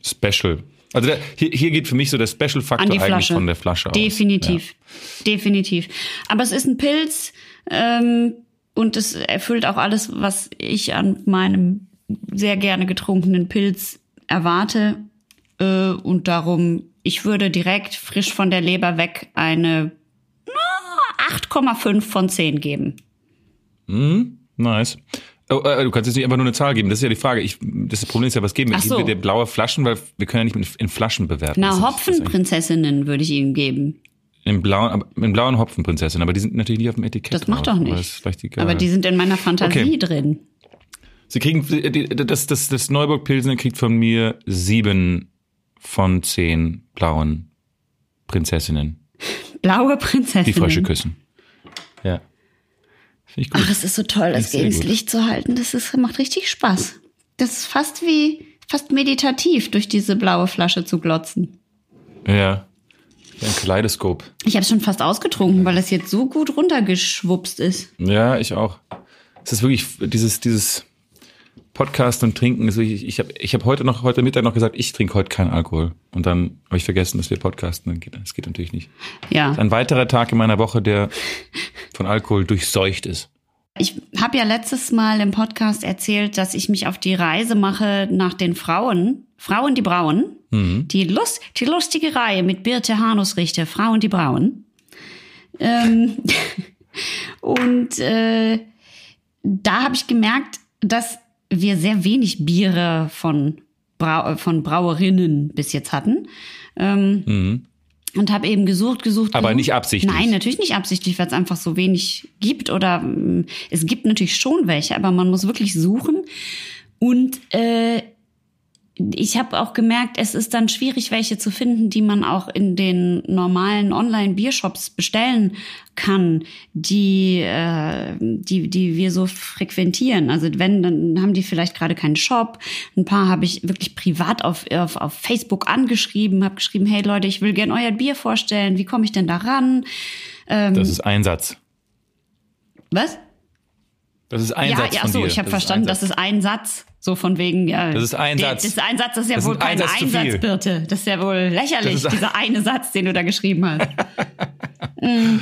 S1: Special. Also der, hier, hier geht für mich so der Special-Faktor eigentlich von der Flasche aus.
S2: Definitiv. Definitiv. Aber es ist ein Pilz ähm, und es erfüllt auch alles, was ich an meinem sehr gerne getrunkenen Pilz erwarte. Äh, und darum, ich würde direkt frisch von der Leber weg eine na, 8,5 von 10 geben.
S1: Nice. Oh, äh, du kannst jetzt nicht einfach nur eine Zahl geben. Das ist ja die Frage. Ich, das Problem ist ja, was geben wir?
S2: Ach so.
S1: Geben wir dir blaue Flaschen, weil wir können ja nicht in, Flaschen bewerten.
S2: Na,
S1: Das
S2: Hopfenprinzessinnen würde ich ihm geben.
S1: In blauen, aber, in blauen Hopfenprinzessin, aber die sind natürlich nicht auf dem Etikett.
S2: Das macht doch
S1: Aber
S2: nicht.
S1: egal.
S2: Aber die sind in meiner Fantasie
S1: Okay.
S2: drin.
S1: Sie kriegen, das, das, das Neuburg Pilsner kriegt von mir sieben von zehn blauen Prinzessinnen,
S2: Blaue Prinzessinnen.
S1: die Frösche küssen. Finde ich gut.
S2: Ach, es ist so toll, das
S1: sehr
S2: ins. Licht zu halten. Das ist, macht richtig Spaß. Das ist fast wie, fast meditativ, durch diese blaue Flasche zu glotzen.
S1: Ja. Ein Kaleidoskop.
S2: Ich habe es schon fast ausgetrunken, weil es jetzt so gut runtergeschwupst ist.
S1: Ja, ich auch. Es ist wirklich dieses, dieses Podcast und Trinken. Ist wirklich, ich habe ich hab heute noch, heute Mittag noch gesagt, ich trinke heute keinen Alkohol. Und dann habe ich vergessen, dass wir podcasten. Dann geht- Das geht natürlich nicht.
S2: Ja.
S1: Ein weiterer Tag in meiner Woche, der von Alkohol durchseucht ist.
S2: Ich habe ja letztes Mal im Podcast erzählt, dass ich mich auf die Reise mache nach den Frauen. Frauen, die brauen. Die, Lust, die lustige Reihe mit Birte Hanus-Richter, Frauen, die brauen. Ähm, [LAUGHS] und äh, da habe ich gemerkt, dass wir sehr wenig Biere von, Brau von Brauerinnen bis jetzt hatten. Ähm, Und habe eben gesucht, gesucht.
S1: Aber
S2: gesucht.
S1: nicht absichtlich.
S2: Nein, natürlich nicht absichtlich, weil es einfach so wenig gibt. Oder mm, es gibt natürlich schon welche, aber man muss wirklich suchen. Und äh, ich habe auch gemerkt, es ist dann schwierig, welche zu finden, die man auch in den normalen Online-Biershops bestellen kann, die, äh, die, die wir so frequentieren. Also wenn, dann haben die vielleicht gerade keinen Shop. Ein paar habe ich wirklich privat auf, auf, auf Facebook angeschrieben, habe geschrieben, hey Leute, ich will gern euer Bier vorstellen. Wie komme ich denn da ran? Ähm,
S1: Das ist Einsatz.
S2: Was?
S1: Das ist ein
S2: ja,
S1: Satz
S2: ja, so, ich habe verstanden,
S1: ein
S2: das
S1: Satz.
S2: ist ein Satz. So von wegen, ja.
S1: Das ist ein
S2: der-
S1: Satz.
S2: Das ist ein Satz, das ist ja
S1: Das
S2: wohl
S1: ein
S2: kein
S1: Einsatz zu viel.
S2: Einsatz, Birte. Das ist ja wohl lächerlich,
S1: ist-
S2: dieser eine Satz, den du da geschrieben hast. Mm.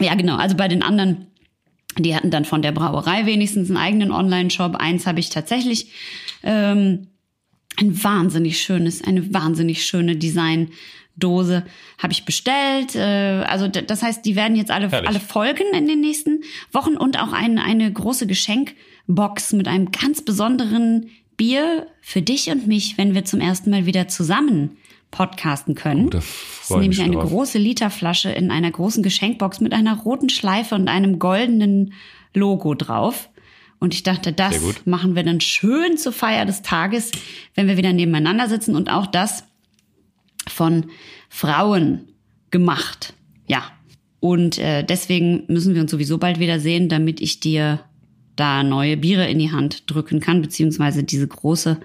S2: [LAUGHS] ja, genau. Also bei den anderen, die hatten dann von der Brauerei wenigstens einen eigenen Online-Shop. Eins habe ich tatsächlich ähm, ein wahnsinnig schönes, eine wahnsinnig schöne Design-Dose habe ich bestellt. Äh, also das heißt, die werden jetzt alle,
S1: Herrlich.
S2: alle folgen in den nächsten Wochen und auch ein, eine große Geschenkbox mit einem ganz besonderen Bier für dich und mich, wenn wir zum ersten Mal wieder zusammen podcasten können.
S1: Oh, da
S2: das ist nämlich eine
S1: drauf.
S2: große Literflasche in einer großen Geschenkbox mit einer roten Schleife und einem goldenen Logo drauf. Und ich dachte, das machen wir dann schön zur Feier des Tages, wenn wir wieder nebeneinander sitzen und auch das von Frauen gemacht. Ja. Und äh, deswegen müssen wir uns sowieso bald wieder sehen, damit ich dir da neue Biere in die Hand drücken kann, beziehungsweise diese große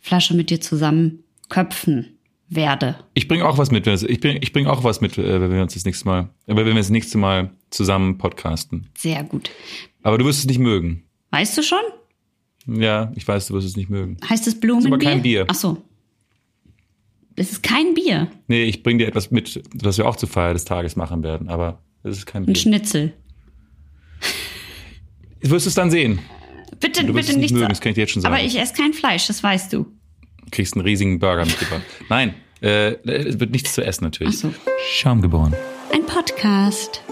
S2: Flasche mit dir zusammen köpfen werde.
S1: Ich bringe auch was mit. Ich bringe ich bring auch was mit, äh, wenn wir uns das nächste Mal, wenn wir das nächste Mal zusammen podcasten.
S2: Sehr gut.
S1: Aber du wirst es nicht mögen.
S2: Weißt du schon?
S1: Ja, ich weiß, du wirst es nicht mögen.
S2: Heißt es Blumenbier?
S1: aber kein Bier.
S2: Ach so. Es ist kein Bier.
S1: Nee, ich bringe dir etwas mit, was wir auch zur Feier des Tages machen werden, aber es ist kein
S2: Ein
S1: Bier.
S2: Schnitzel.
S1: Du wirst es dann sehen.
S2: Bitte, bitte
S1: es nicht
S2: nicht
S1: mögen, das kann ich dir jetzt schon sagen.
S2: Aber ich esse kein Fleisch, das weißt du.
S1: Du kriegst einen riesigen Burger mitgebracht. [LAUGHS] Nein, äh, es wird nichts zu essen natürlich.
S2: Ach so.
S1: Schaum geboren.
S2: Ein Podcast.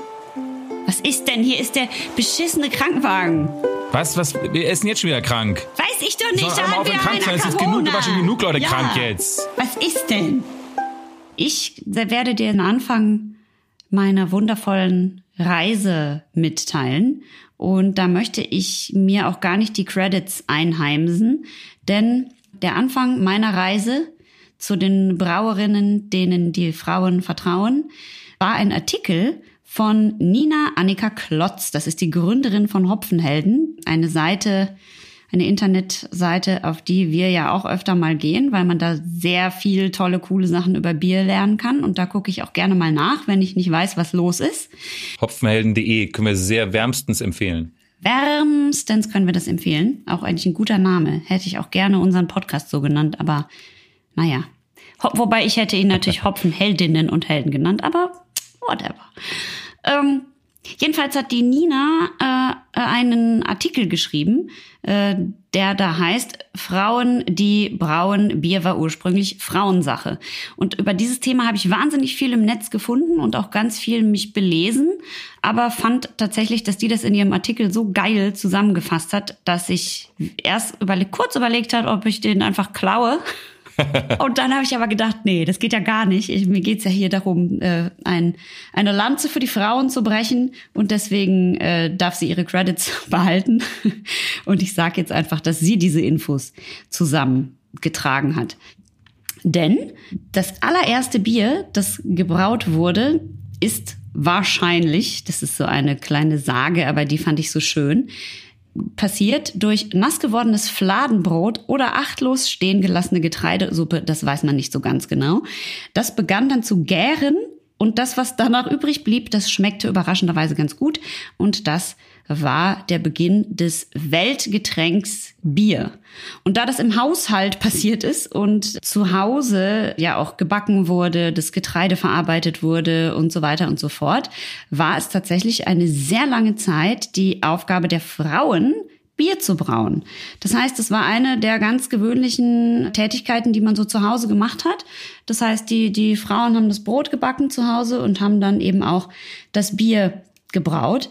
S2: Was ist denn? Hier ist der beschissene Krankenwagen.
S1: Was, was, wir essen jetzt schon wieder krank.
S2: Weiß ich doch nicht,
S1: Soll
S2: da haben wir
S1: krank sein. Es ist genug, war schon genug Leute
S2: ja.
S1: krank jetzt.
S2: Was ist denn? Ich werde dir den Anfang meiner wundervollen Reise mitteilen. Und da möchte ich mir auch gar nicht die Credits einheimsen, denn der Anfang meiner Reise zu den Brauerinnen, denen die Frauen vertrauen, war ein Artikel von Nina Annika Klotz. Das ist die Gründerin von Hopfenhelden, eine Seite, eine Internetseite, auf die wir ja auch öfter mal gehen, weil man da sehr viel tolle, coole Sachen über Bier lernen kann. Und da gucke ich auch gerne mal nach, wenn ich nicht weiß, was los ist.
S1: Hopfenhelden.de können wir sehr wärmstens empfehlen.
S2: Wärmstens können wir das empfehlen. Auch eigentlich ein guter Name. Hätte ich auch gerne unseren Podcast so genannt, aber naja. Wobei ich hätte ihn natürlich [LAUGHS] Hopfenheldinnen und Helden genannt, aber whatever. Ähm, jedenfalls hat die Nina äh, einen Artikel geschrieben, äh, der da heißt, Frauen, die brauen, Bier war ursprünglich Frauensache. Und über dieses Thema habe ich wahnsinnig viel im Netz gefunden und auch ganz viel mich belesen, aber fand tatsächlich, dass die das in ihrem Artikel so geil zusammengefasst hat, dass ich erst überle kurz überlegt habe, ob ich den einfach klaue. Und dann habe ich aber gedacht, nee, das geht ja gar nicht. Ich, mir geht's ja hier darum, äh, ein, eine Lanze für die Frauen zu brechen und deswegen äh, darf sie ihre Credits [LAUGHS] behalten. Und ich sage jetzt einfach, dass sie diese Infos zusammengetragen hat. Denn das allererste Bier, das gebraut wurde, ist wahrscheinlich, das ist so eine kleine Sage, aber die fand ich so schön, passiert durch nass gewordenes Fladenbrot oder achtlos stehen gelassene Getreidesuppe, das weiß man nicht so ganz genau. Das begann dann zu gären und das, was danach übrig blieb, das schmeckte überraschenderweise ganz gut und das war der Beginn des Weltgetränks Bier. Und da das im Haushalt passiert ist und zu Hause ja auch gebacken wurde, das Getreide verarbeitet wurde und so weiter und so fort, war es tatsächlich eine sehr lange Zeit die Aufgabe der Frauen, Bier zu brauen. Das heißt, es war eine der ganz gewöhnlichen Tätigkeiten, die man so zu Hause gemacht hat. Das heißt, die, die Frauen haben das Brot gebacken zu Hause und haben dann eben auch das Bier gebraut.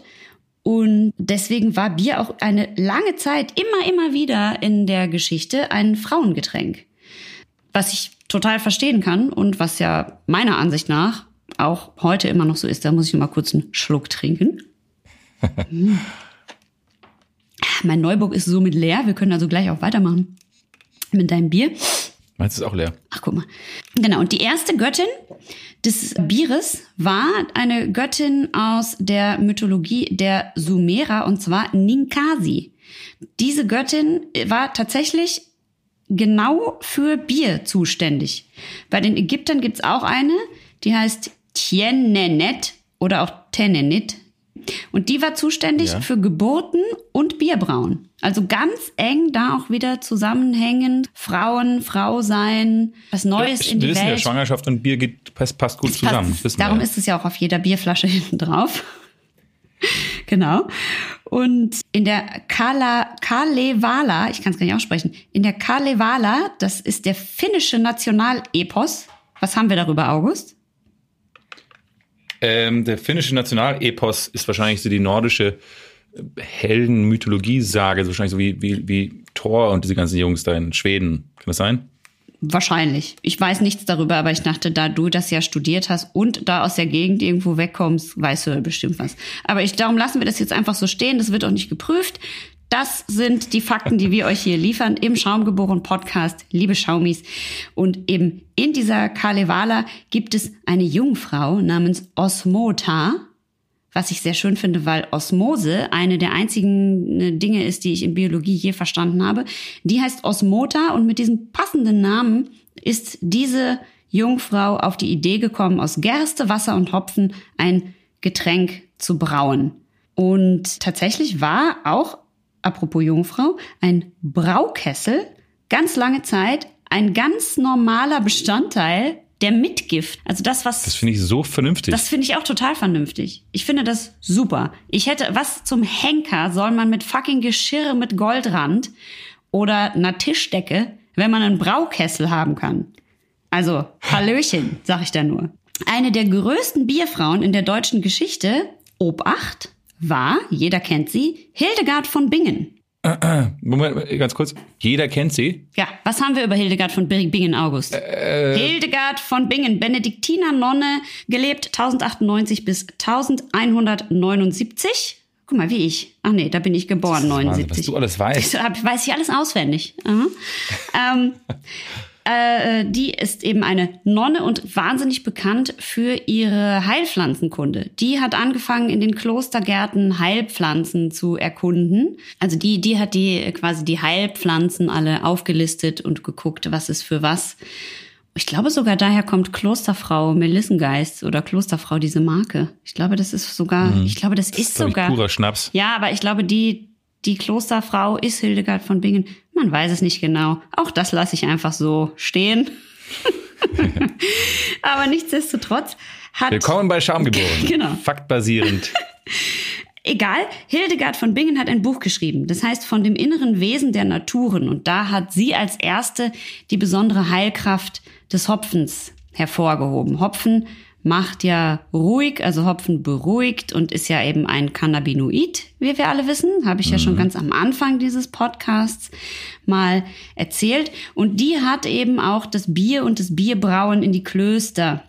S2: Und deswegen war Bier auch eine lange Zeit immer, immer wieder in der Geschichte ein Frauengetränk. Was ich total verstehen kann und was ja meiner Ansicht nach auch heute immer noch so ist. Da muss ich mal kurz einen Schluck trinken. Hm. [LAUGHS] Mein Neuburg ist somit leer. Wir können also gleich auch weitermachen mit deinem Bier.
S1: Meinst du ist auch leer?
S2: Ach, guck mal. Genau. Und die erste Göttin des Bieres war eine Göttin aus der Mythologie der Sumerer und zwar Ninkasi. Diese Göttin war tatsächlich genau für Bier zuständig. Bei den Ägyptern gibt's auch eine, die heißt Tienenet oder auch Tenenit. Und die war zuständig
S1: Ja.
S2: für Geburten und Bierbrauen. Also ganz eng da auch wieder zusammenhängend. Frauen, Frau sein, was Neues in
S1: wir
S2: die
S1: wissen ja,
S2: Welt.
S1: Schwangerschaft und Bier geht, passt, passt gut zusammen.
S2: Passt. Darum
S1: wir.
S2: ist es ja auch auf jeder Bierflasche [LAUGHS] hinten drauf. genau. Und in der Kala, Kalevala, ich kann es gar nicht aussprechen, in der Kalevala, das ist der finnische Nationalepos. Was haben wir darüber, August?
S1: Ähm, der finnische Nationalepos ist wahrscheinlich so die nordische äh, Helden-Mythologie-Sage, so wahrscheinlich so wie, wie, wie Thor und diese ganzen Jungs da in Schweden. Kann das sein?
S2: Wahrscheinlich. Ich weiß nichts darüber, aber ich dachte, da du das ja studiert hast und da aus der Gegend irgendwo wegkommst, weißt du bestimmt was. Aber ich, darum lassen wir das jetzt einfach so stehen. Das wird auch nicht geprüft. Das sind die Fakten, die wir euch hier liefern im Schaumgeboren Podcast, liebe Schaumis. Und eben in dieser Kalevala gibt es eine Jungfrau namens Osmota, was ich sehr schön finde, weil Osmose eine der einzigen äh, Dinge ist, die ich in Biologie je verstanden habe. Die heißt Osmota und mit diesem passenden Namen ist diese Jungfrau auf die Idee gekommen, aus Gerste, Wasser und Hopfen ein Getränk zu brauen. Und tatsächlich war auch, apropos Jungfrau, ein Braukessel ganz lange Zeit ein ganz normaler Bestandteil der Mitgift. Also das, was.
S1: Das finde ich so vernünftig.
S2: Das finde ich auch total vernünftig. Ich finde das super. Ich hätte, was zum Henker soll man mit fucking Geschirr mit Goldrand oder einer Tischdecke, wenn man einen Braukessel haben kann? Also, Hallöchen, sag ich da nur. Eine der größten Bierfrauen in der deutschen Geschichte, Obacht, war, jeder kennt sie, Hildegard von Bingen.
S1: Moment, ganz kurz. Jeder kennt sie.
S2: Ja, was haben wir über Hildegard von Bingen, August? Äh, Hildegard von Bingen, Benediktinernonne, gelebt 1098 bis 1179. Guck mal, wie ich. Ach nee, da bin ich geboren, 79.
S1: Wahnsinn, was du alles weißt.
S2: Ich weiß ich alles auswendig. ähm, [LAUGHS] äh, die ist eben eine Nonne und wahnsinnig bekannt für ihre Heilpflanzenkunde. Die hat angefangen, in den Klostergärten Heilpflanzen zu erkunden. Also die, die hat die quasi die Heilpflanzen alle aufgelistet und geguckt, was ist für was. Ich glaube sogar daher kommt Klosterfrau Melissengeist oder Klosterfrau diese Marke. Ich glaube, das ist sogar, mhm. ich glaube, das, das ist, ist sogar
S1: purer Schnaps.
S2: Ja, aber ich glaube, die die Klosterfrau ist Hildegard von Bingen. Man weiß es nicht genau. Auch das lasse ich einfach so stehen. [LAUGHS] Aber nichtsdestotrotz hat.
S1: Willkommen bei Schaumgeboren. [LAUGHS]
S2: genau.
S1: Faktbasierend. [LAUGHS]
S2: Egal, Hildegard von Bingen hat ein Buch geschrieben, das heißt von dem inneren Wesen der Naturen. Und da hat sie als erste die besondere Heilkraft des Hopfens hervorgehoben. Hopfen macht ja ruhig, also Hopfen beruhigt und ist ja eben ein Cannabinoid, wie wir alle wissen, habe ich mhm. ja schon mhm. ganz am Anfang dieses Podcasts mal erzählt. Und die hat eben auch das Bier und das Bierbrauen in die Klöster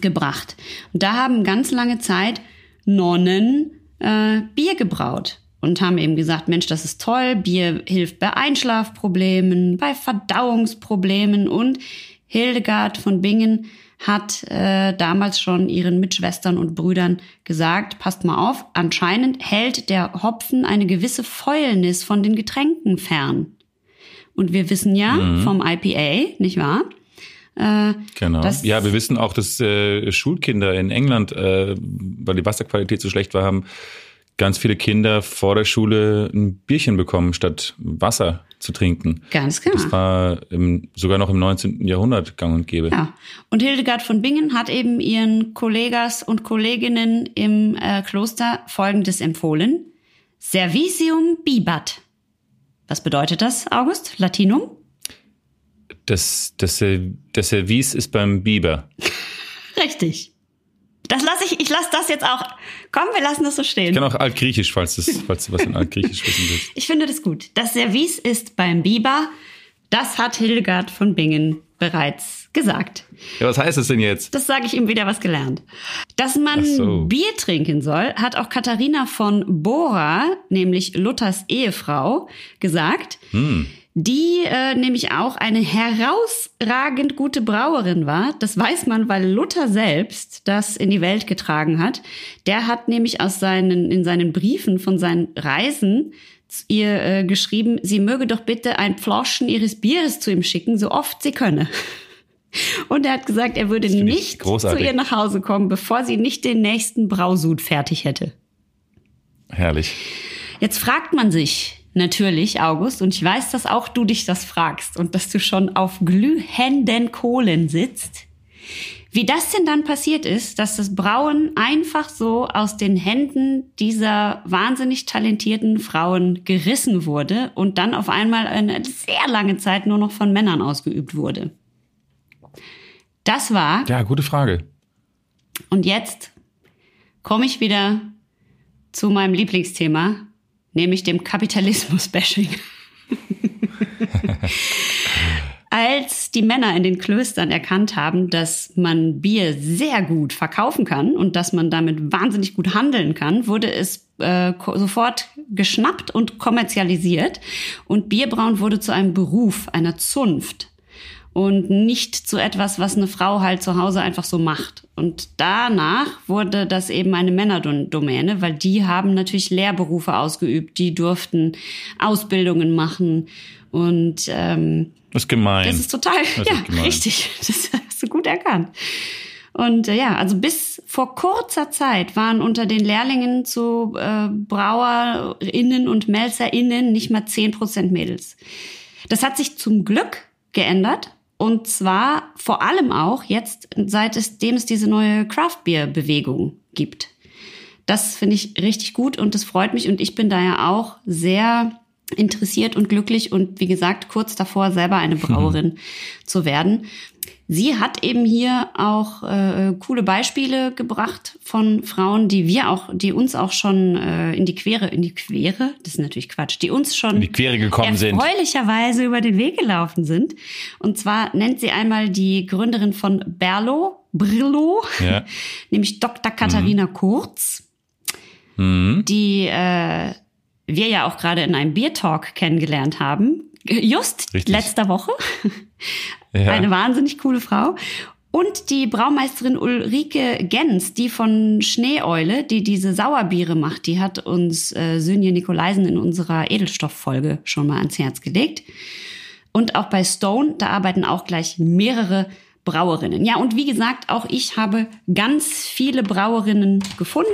S2: gebracht. Und da haben ganz lange Zeit Nonnen äh, Bier gebraut und haben eben gesagt, Mensch, das ist toll, Bier hilft bei Einschlafproblemen, bei Verdauungsproblemen und Hildegard von Bingen hat äh, damals schon ihren Mitschwestern und Brüdern gesagt, passt mal auf, anscheinend hält der Hopfen eine gewisse Fäulnis von den Getränken fern. Und wir wissen ja mhm. vom IPA, nicht wahr?
S1: Äh, genau. Ja, wir wissen auch, dass äh, Schulkinder in England, äh, weil die Wasserqualität so schlecht war, haben ganz viele Kinder vor der Schule ein Bierchen bekommen, statt Wasser zu trinken.
S2: Ganz genau.
S1: Das war im, sogar noch im 19. Jahrhundert gang und gäbe.
S2: Ja. Und Hildegard von Bingen hat eben ihren Kollegas und Kolleginnen im äh, Kloster Folgendes empfohlen. Servicium bibat. Was bedeutet das, August? Latinum?
S1: Das, das, das Service ist beim Biber. [LAUGHS]
S2: Richtig. Das lasse ich, ich lasse das jetzt auch. Komm, wir lassen das so stehen.
S1: Ich kann auch Altgriechisch, falls, das, falls du was in Altgriechisch [LAUGHS] wissen willst.
S2: Ich finde das gut. Das Service ist beim Biber. Das hat Hildegard von Bingen bereits gesagt.
S1: Ja, was heißt das denn jetzt?
S2: Das sage ich ihm wieder was gelernt. Dass man so. Bier trinken soll, hat auch Katharina von Bora, nämlich Luthers Ehefrau, gesagt. Hm die äh, nämlich auch eine herausragend gute Brauerin war. Das weiß man, weil Luther selbst das in die Welt getragen hat. Der hat nämlich aus seinen, in seinen Briefen von seinen Reisen ihr äh, geschrieben, sie möge doch bitte ein Pfloschen ihres Bieres zu ihm schicken, so oft sie könne. [LAUGHS] Und er hat gesagt, er würde nicht zu ihr nach Hause kommen, bevor sie nicht den nächsten Brausud fertig hätte.
S1: Herrlich.
S2: Jetzt fragt man sich, natürlich, August, und ich weiß, dass auch du dich das fragst und dass du schon auf glühenden Kohlen sitzt. Wie das denn dann passiert ist, dass das Brauen einfach so aus den Händen dieser wahnsinnig talentierten Frauen gerissen wurde und dann auf einmal eine sehr lange Zeit nur noch von Männern ausgeübt wurde. Das war.
S1: Ja, gute Frage.
S2: Und jetzt komme ich wieder zu meinem Lieblingsthema, nämlich dem Kapitalismus-Bashing. Als die Männer in den Klöstern erkannt haben, dass man Bier sehr gut verkaufen kann und dass man damit wahnsinnig gut handeln kann, wurde es äh, sofort geschnappt und kommerzialisiert. Und Bierbrauen wurde zu einem Beruf, einer Zunft. Und nicht zu etwas, was eine Frau halt zu Hause einfach so macht. Und danach wurde das eben eine Männerdomäne, weil die haben natürlich Lehrberufe ausgeübt, die durften Ausbildungen machen und ähm,
S1: das ist gemein.
S2: Das ist total, das ja, ist richtig. [LAUGHS] Das hast du gut erkannt. Und äh, ja, also bis vor kurzer Zeit waren unter den Lehrlingen zu äh, BrauerInnen und MelzerInnen nicht mal zehn Prozent Mädels. Das hat sich zum Glück geändert. Und zwar vor allem auch jetzt, seitdem es diese neue Craft Beer Bewegung gibt. Das finde ich richtig gut und das freut mich und ich bin da ja auch sehr interessiert und glücklich und wie gesagt kurz davor selber eine [LAUGHS] Brauerin mhm. zu werden. Sie hat eben hier auch äh, coole Beispiele gebracht von Frauen, die wir auch, die uns auch schon äh, in die Quere, in die Quere, das ist natürlich Quatsch, die uns schon
S1: in die Quere gekommen sind,
S2: erfreulicherweise über den Weg gelaufen sind. Und zwar nennt sie einmal die Gründerin von Berlo, Brillo, ja. [LAUGHS] nämlich Dr. Katharina mhm. Kurz, mhm. die äh, wir ja auch gerade in einem Beer Talk kennengelernt haben. Just Richtig. letzter Woche. Ja. Eine wahnsinnig coole Frau. Und die Braumeisterin Ulrike Gens, die von Schneeeule, die diese Sauerbiere macht, die hat uns äh, Sönje Nikolaisen in unserer Edelstofffolge schon mal ans Herz gelegt. Und auch bei Stone, da arbeiten auch gleich mehrere Brauerinnen. Ja, und wie gesagt, auch ich habe ganz viele Brauerinnen gefunden,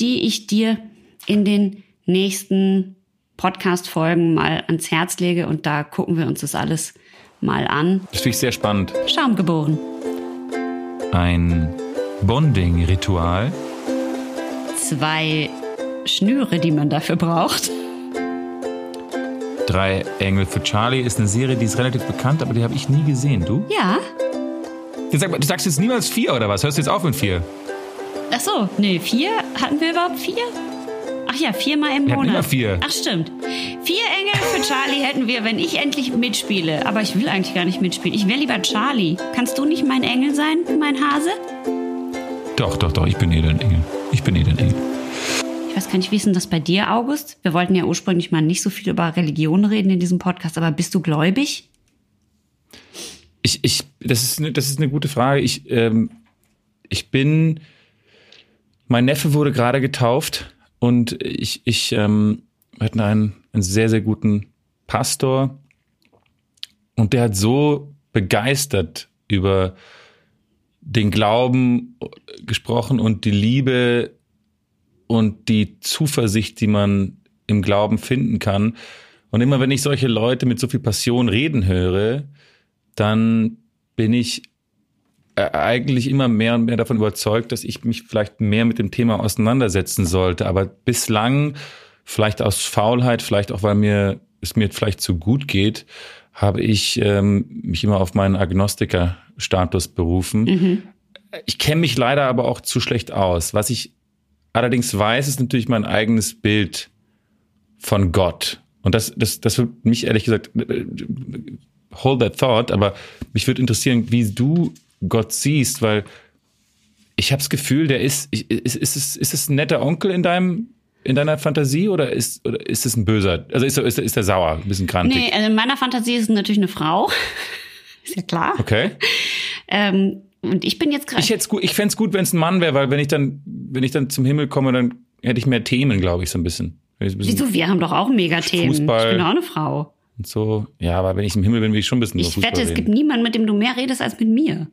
S2: die ich dir in den nächsten Podcast-Folgen mal ans Herz lege. Und da gucken wir uns das alles mal an.
S1: Das finde ich sehr spannend.
S2: Schaum geboren.
S1: Ein Bonding-Ritual.
S2: Zwei Schnüre, die man dafür braucht.
S1: Drei Engel für Charlie ist eine Serie, die ist relativ bekannt, aber die habe ich nie gesehen. Du?
S2: Ja.
S1: Du sagst jetzt niemals vier oder was? Hörst du jetzt auf mit vier?
S2: Ach so, nee, vier? Hatten wir überhaupt vier? Ach ja, viermal im Monat.
S1: Immer vier.
S2: Ach stimmt. Vier Engel für Charlie hätten wir, wenn ich endlich mitspiele. Aber ich will eigentlich gar nicht mitspielen. Ich wäre lieber Charlie. Kannst du nicht mein Engel sein, mein Hase?
S1: Doch, doch, doch. Ich bin eh dein Engel. Ich bin eh dein Engel.
S2: Ich weiß gar nicht, wie ist denn das bei dir, August? Wir wollten ja ursprünglich mal nicht so viel über Religion reden in diesem Podcast, aber bist du gläubig?
S1: Ich, ich, das ist, eine, das ist eine gute Frage. Ich, ähm, ich bin, mein Neffe wurde gerade getauft und ich, ich ähm, hatten einen, einen sehr, sehr guten Pastor und der hat so begeistert über den Glauben gesprochen und die Liebe und die Zuversicht, die man im Glauben finden kann. Und immer wenn ich solche Leute mit so viel Passion reden höre, dann bin ich eigentlich immer mehr und mehr davon überzeugt, dass ich mich vielleicht mehr mit dem Thema auseinandersetzen sollte. Aber bislang, vielleicht aus Faulheit, vielleicht auch, weil mir es mir vielleicht zu gut geht, habe ich ähm, mich immer auf meinen Agnostiker-Status berufen. Mhm. Ich kenne mich leider aber auch zu schlecht aus. Was ich allerdings weiß, ist natürlich mein eigenes Bild von Gott. Und das, das, das wird mich ehrlich gesagt, äh, hold that thought, aber mich würde interessieren, wie du Gott siehst, weil ich habe das Gefühl, der ist, ist, ist, es, ist es ein netter Onkel in deinem in deiner Fantasie oder ist oder ist es ein böser? Also ist, ist, ist der sauer, ein bisschen grantig?
S2: Nee, also in meiner Fantasie ist es natürlich eine Frau. [LAUGHS] ist ja klar.
S1: Okay.
S2: Ähm, und ich bin jetzt gerade.
S1: Ich hätte gut, ich fände es gut, wenn es ein Mann wäre, weil wenn ich dann, wenn ich dann zum Himmel komme, dann hätte ich mehr Themen, glaube ich, so ein bisschen.
S2: bisschen Wieso? Wir haben doch auch mega Themen. Fußball. Ich bin auch eine Frau.
S1: Und so. Ja, aber wenn ich im Himmel bin, will ich schon ein bisschen
S2: Ich wette, reden. es gibt niemanden, mit dem du mehr redest als mit mir.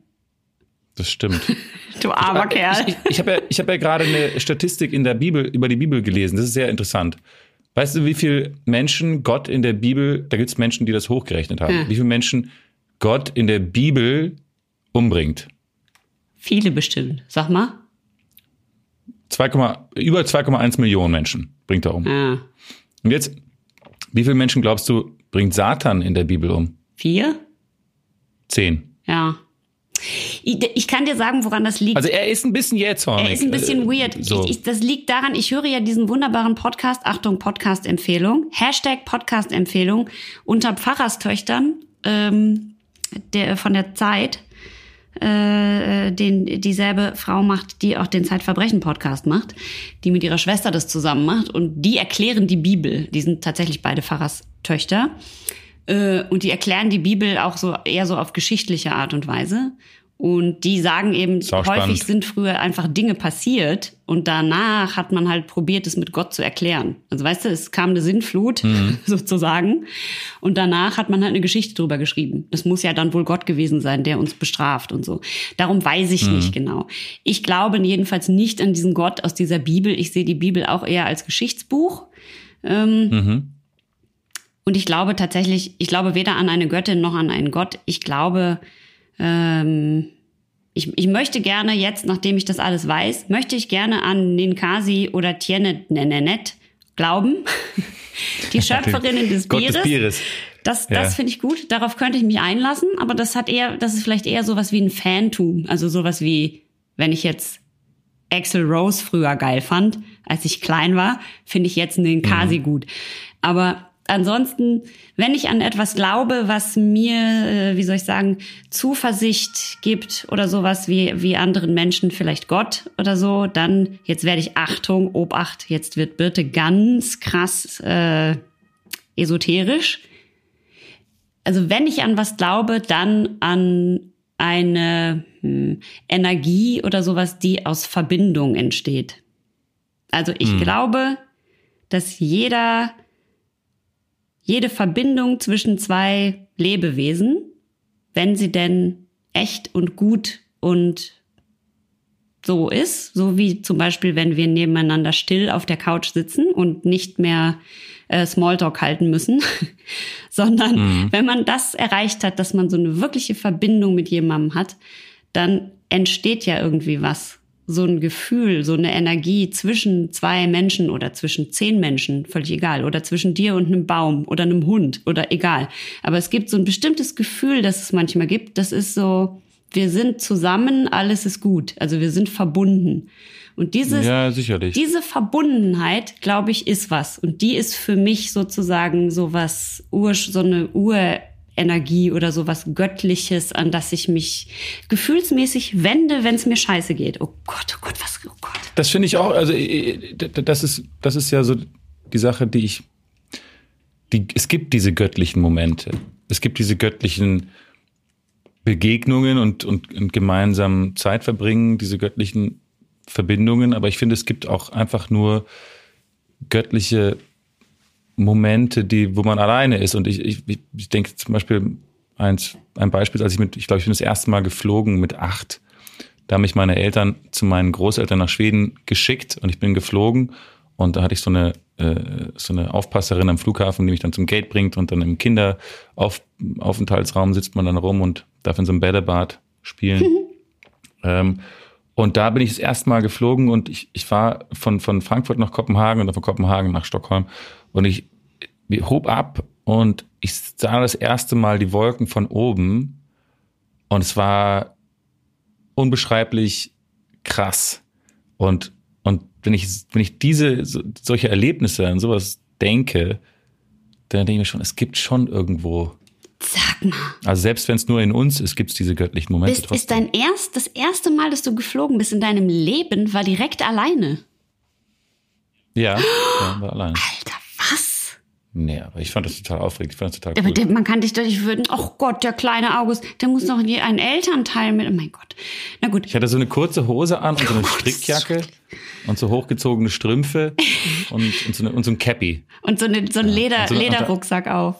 S1: Das stimmt. [LAUGHS]
S2: du armer
S1: ich,
S2: Kerl.
S1: Ich, ich, ich habe ja, ich hab ja gerade eine Statistik in der Bibel über die Bibel gelesen. Das ist sehr interessant. Weißt du, wie viele Menschen Gott in der Bibel, da gibt es Menschen, die das hochgerechnet haben, hm. wie viele Menschen Gott in der Bibel umbringt?
S2: Viele bestimmt. Sag mal.
S1: 2, über 2,1 Millionen Menschen bringt er um. Ah. Und jetzt, wie viele Menschen glaubst du, bringt Satan in der Bibel um?
S2: Vier?
S1: Zehn.
S2: Ja. Ich kann dir sagen, woran das liegt.
S1: Also er ist ein bisschen jähzornig.
S2: Er ist ein bisschen äh, weird. So. Ich, ich, das liegt daran, ich höre ja diesen wunderbaren Podcast, Achtung, Podcast-Empfehlung, Hashtag Podcast-Empfehlung unter Pfarrerstöchtern ähm, der, von der Zeit, äh, den dieselbe Frau macht, die auch den Zeitverbrechen-Podcast macht, die mit ihrer Schwester das zusammen macht und die erklären die Bibel. Die sind tatsächlich beide Pfarrerstöchter. Äh, und die erklären die Bibel auch so eher so auf geschichtliche Art und Weise. Und die sagen eben, häufig
S1: spannend.
S2: sind früher einfach Dinge passiert und danach hat man halt probiert, es mit Gott zu erklären. Also weißt du, es kam eine Sintflut [LAUGHS] sozusagen und danach hat man halt eine Geschichte drüber geschrieben. Das muss ja dann wohl Gott gewesen sein, der uns bestraft und so. Darum weiß ich nicht genau. Ich glaube jedenfalls nicht an diesen Gott aus dieser Bibel. Ich sehe die Bibel auch eher als Geschichtsbuch. Ähm,
S1: Mhm.
S2: Und ich glaube tatsächlich, ich glaube weder an eine Göttin noch an einen Gott. Ich glaube, ähm, ich, ich möchte gerne jetzt, nachdem ich das alles weiß, möchte ich gerne an Ninkasi oder Tienet glauben. [LAUGHS] Die Schöpferinnen des
S1: Gott
S2: Bieres.
S1: des Bieres.
S2: Das,
S1: Ja.
S2: das finde ich gut. Darauf könnte ich mich einlassen, aber das hat eher, das ist vielleicht eher sowas wie ein Fantum. Also sowas wie, wenn ich jetzt Axel Rose früher geil fand, als ich klein war, finde ich jetzt einen Kasi gut. Aber ansonsten, wenn ich an etwas glaube, was mir, äh, wie soll ich sagen, Zuversicht gibt oder sowas wie, wie anderen Menschen, vielleicht Gott oder so, dann jetzt werde ich Achtung, Obacht, jetzt wird bitte ganz krass äh, esoterisch. Also wenn ich an was glaube, dann an eine hm, Energie oder sowas, die aus Verbindung entsteht. Also ich glaube, dass jeder, jede Verbindung zwischen zwei Lebewesen, wenn sie denn echt und gut und so ist, so wie zum Beispiel, wenn wir nebeneinander still auf der Couch sitzen und nicht mehr äh, Smalltalk halten müssen, [LAUGHS] sondern wenn man das erreicht hat, dass man so eine wirkliche Verbindung mit jemandem hat, dann entsteht ja irgendwie was. So ein Gefühl, so eine Energie zwischen zwei Menschen oder zwischen zehn Menschen, völlig egal, oder zwischen dir und einem Baum oder einem Hund oder egal. Aber es gibt so ein bestimmtes Gefühl, das es manchmal gibt. Das ist so, wir sind zusammen, alles ist gut. Also wir sind verbunden. Und dieses,
S1: Ja,
S2: diese Verbundenheit, glaube ich, ist was. Und die ist für mich sozusagen so was, Ur, so eine Urenergie oder so was Göttliches, an das ich mich gefühlsmäßig wende, wenn es mir scheiße geht. Oh Gott, oh Gott, was, oh Gott.
S1: Das finde ich auch, also äh, das ist, das ist ja so die Sache, die ich, die, es gibt diese göttlichen Momente. Es gibt diese göttlichen Begegnungen und, und, und gemeinsam Zeit verbringen, diese göttlichen Verbindungen. Aber ich finde, es gibt auch einfach nur göttliche Momente, die, wo man alleine ist. Und ich, ich, ich- denke zum Beispiel eins, ein Beispiel, als ich mit, ich glaube, ich bin das erste Mal geflogen mit acht. Da haben mich meine Eltern zu meinen Großeltern nach Schweden geschickt und ich bin geflogen und da hatte ich so eine äh, so eine Aufpasserin am Flughafen, die mich dann zum Gate bringt und dann im Kinderaufenthaltsraum sitzt man dann rum und darf in so einem Bällebad spielen. [LAUGHS] ähm, und da bin ich das erste Mal geflogen und ich, ich war von, von Frankfurt nach Kopenhagen und dann von Kopenhagen nach Stockholm und ich wir hob ab und ich sah das erste Mal die Wolken von oben und es war unbeschreiblich krass. Und, und wenn ich, wenn ich diese, so, solche Erlebnisse an sowas denke, dann denke ich mir schon, es gibt schon irgendwo,
S2: Sag mal,
S1: also selbst wenn es nur in uns ist, gibt es diese göttlichen Momente
S2: ist, ist dein erst, das erste Mal, dass du geflogen bist in deinem Leben, war direkt alleine.
S1: Ja, ja, war allein.
S2: Alter, was?
S1: Nee, aber ich fand das total aufregend, ich fand das total
S2: Aber
S1: cool.
S2: der, man kann dich doch nicht würden, oh Gott, der kleine August, der muss noch einen Elternteil mit, oh mein Gott. Na gut,
S1: Ich hatte so eine kurze Hose an und so eine [LAUGHS]
S2: Oh
S1: Strickjacke und so hochgezogene Strümpfe [LAUGHS] und, und, so, eine, und so ein Cappy.
S2: und so, eine, so ein Leder,
S1: und so- und da-
S2: Lederrucksack auf.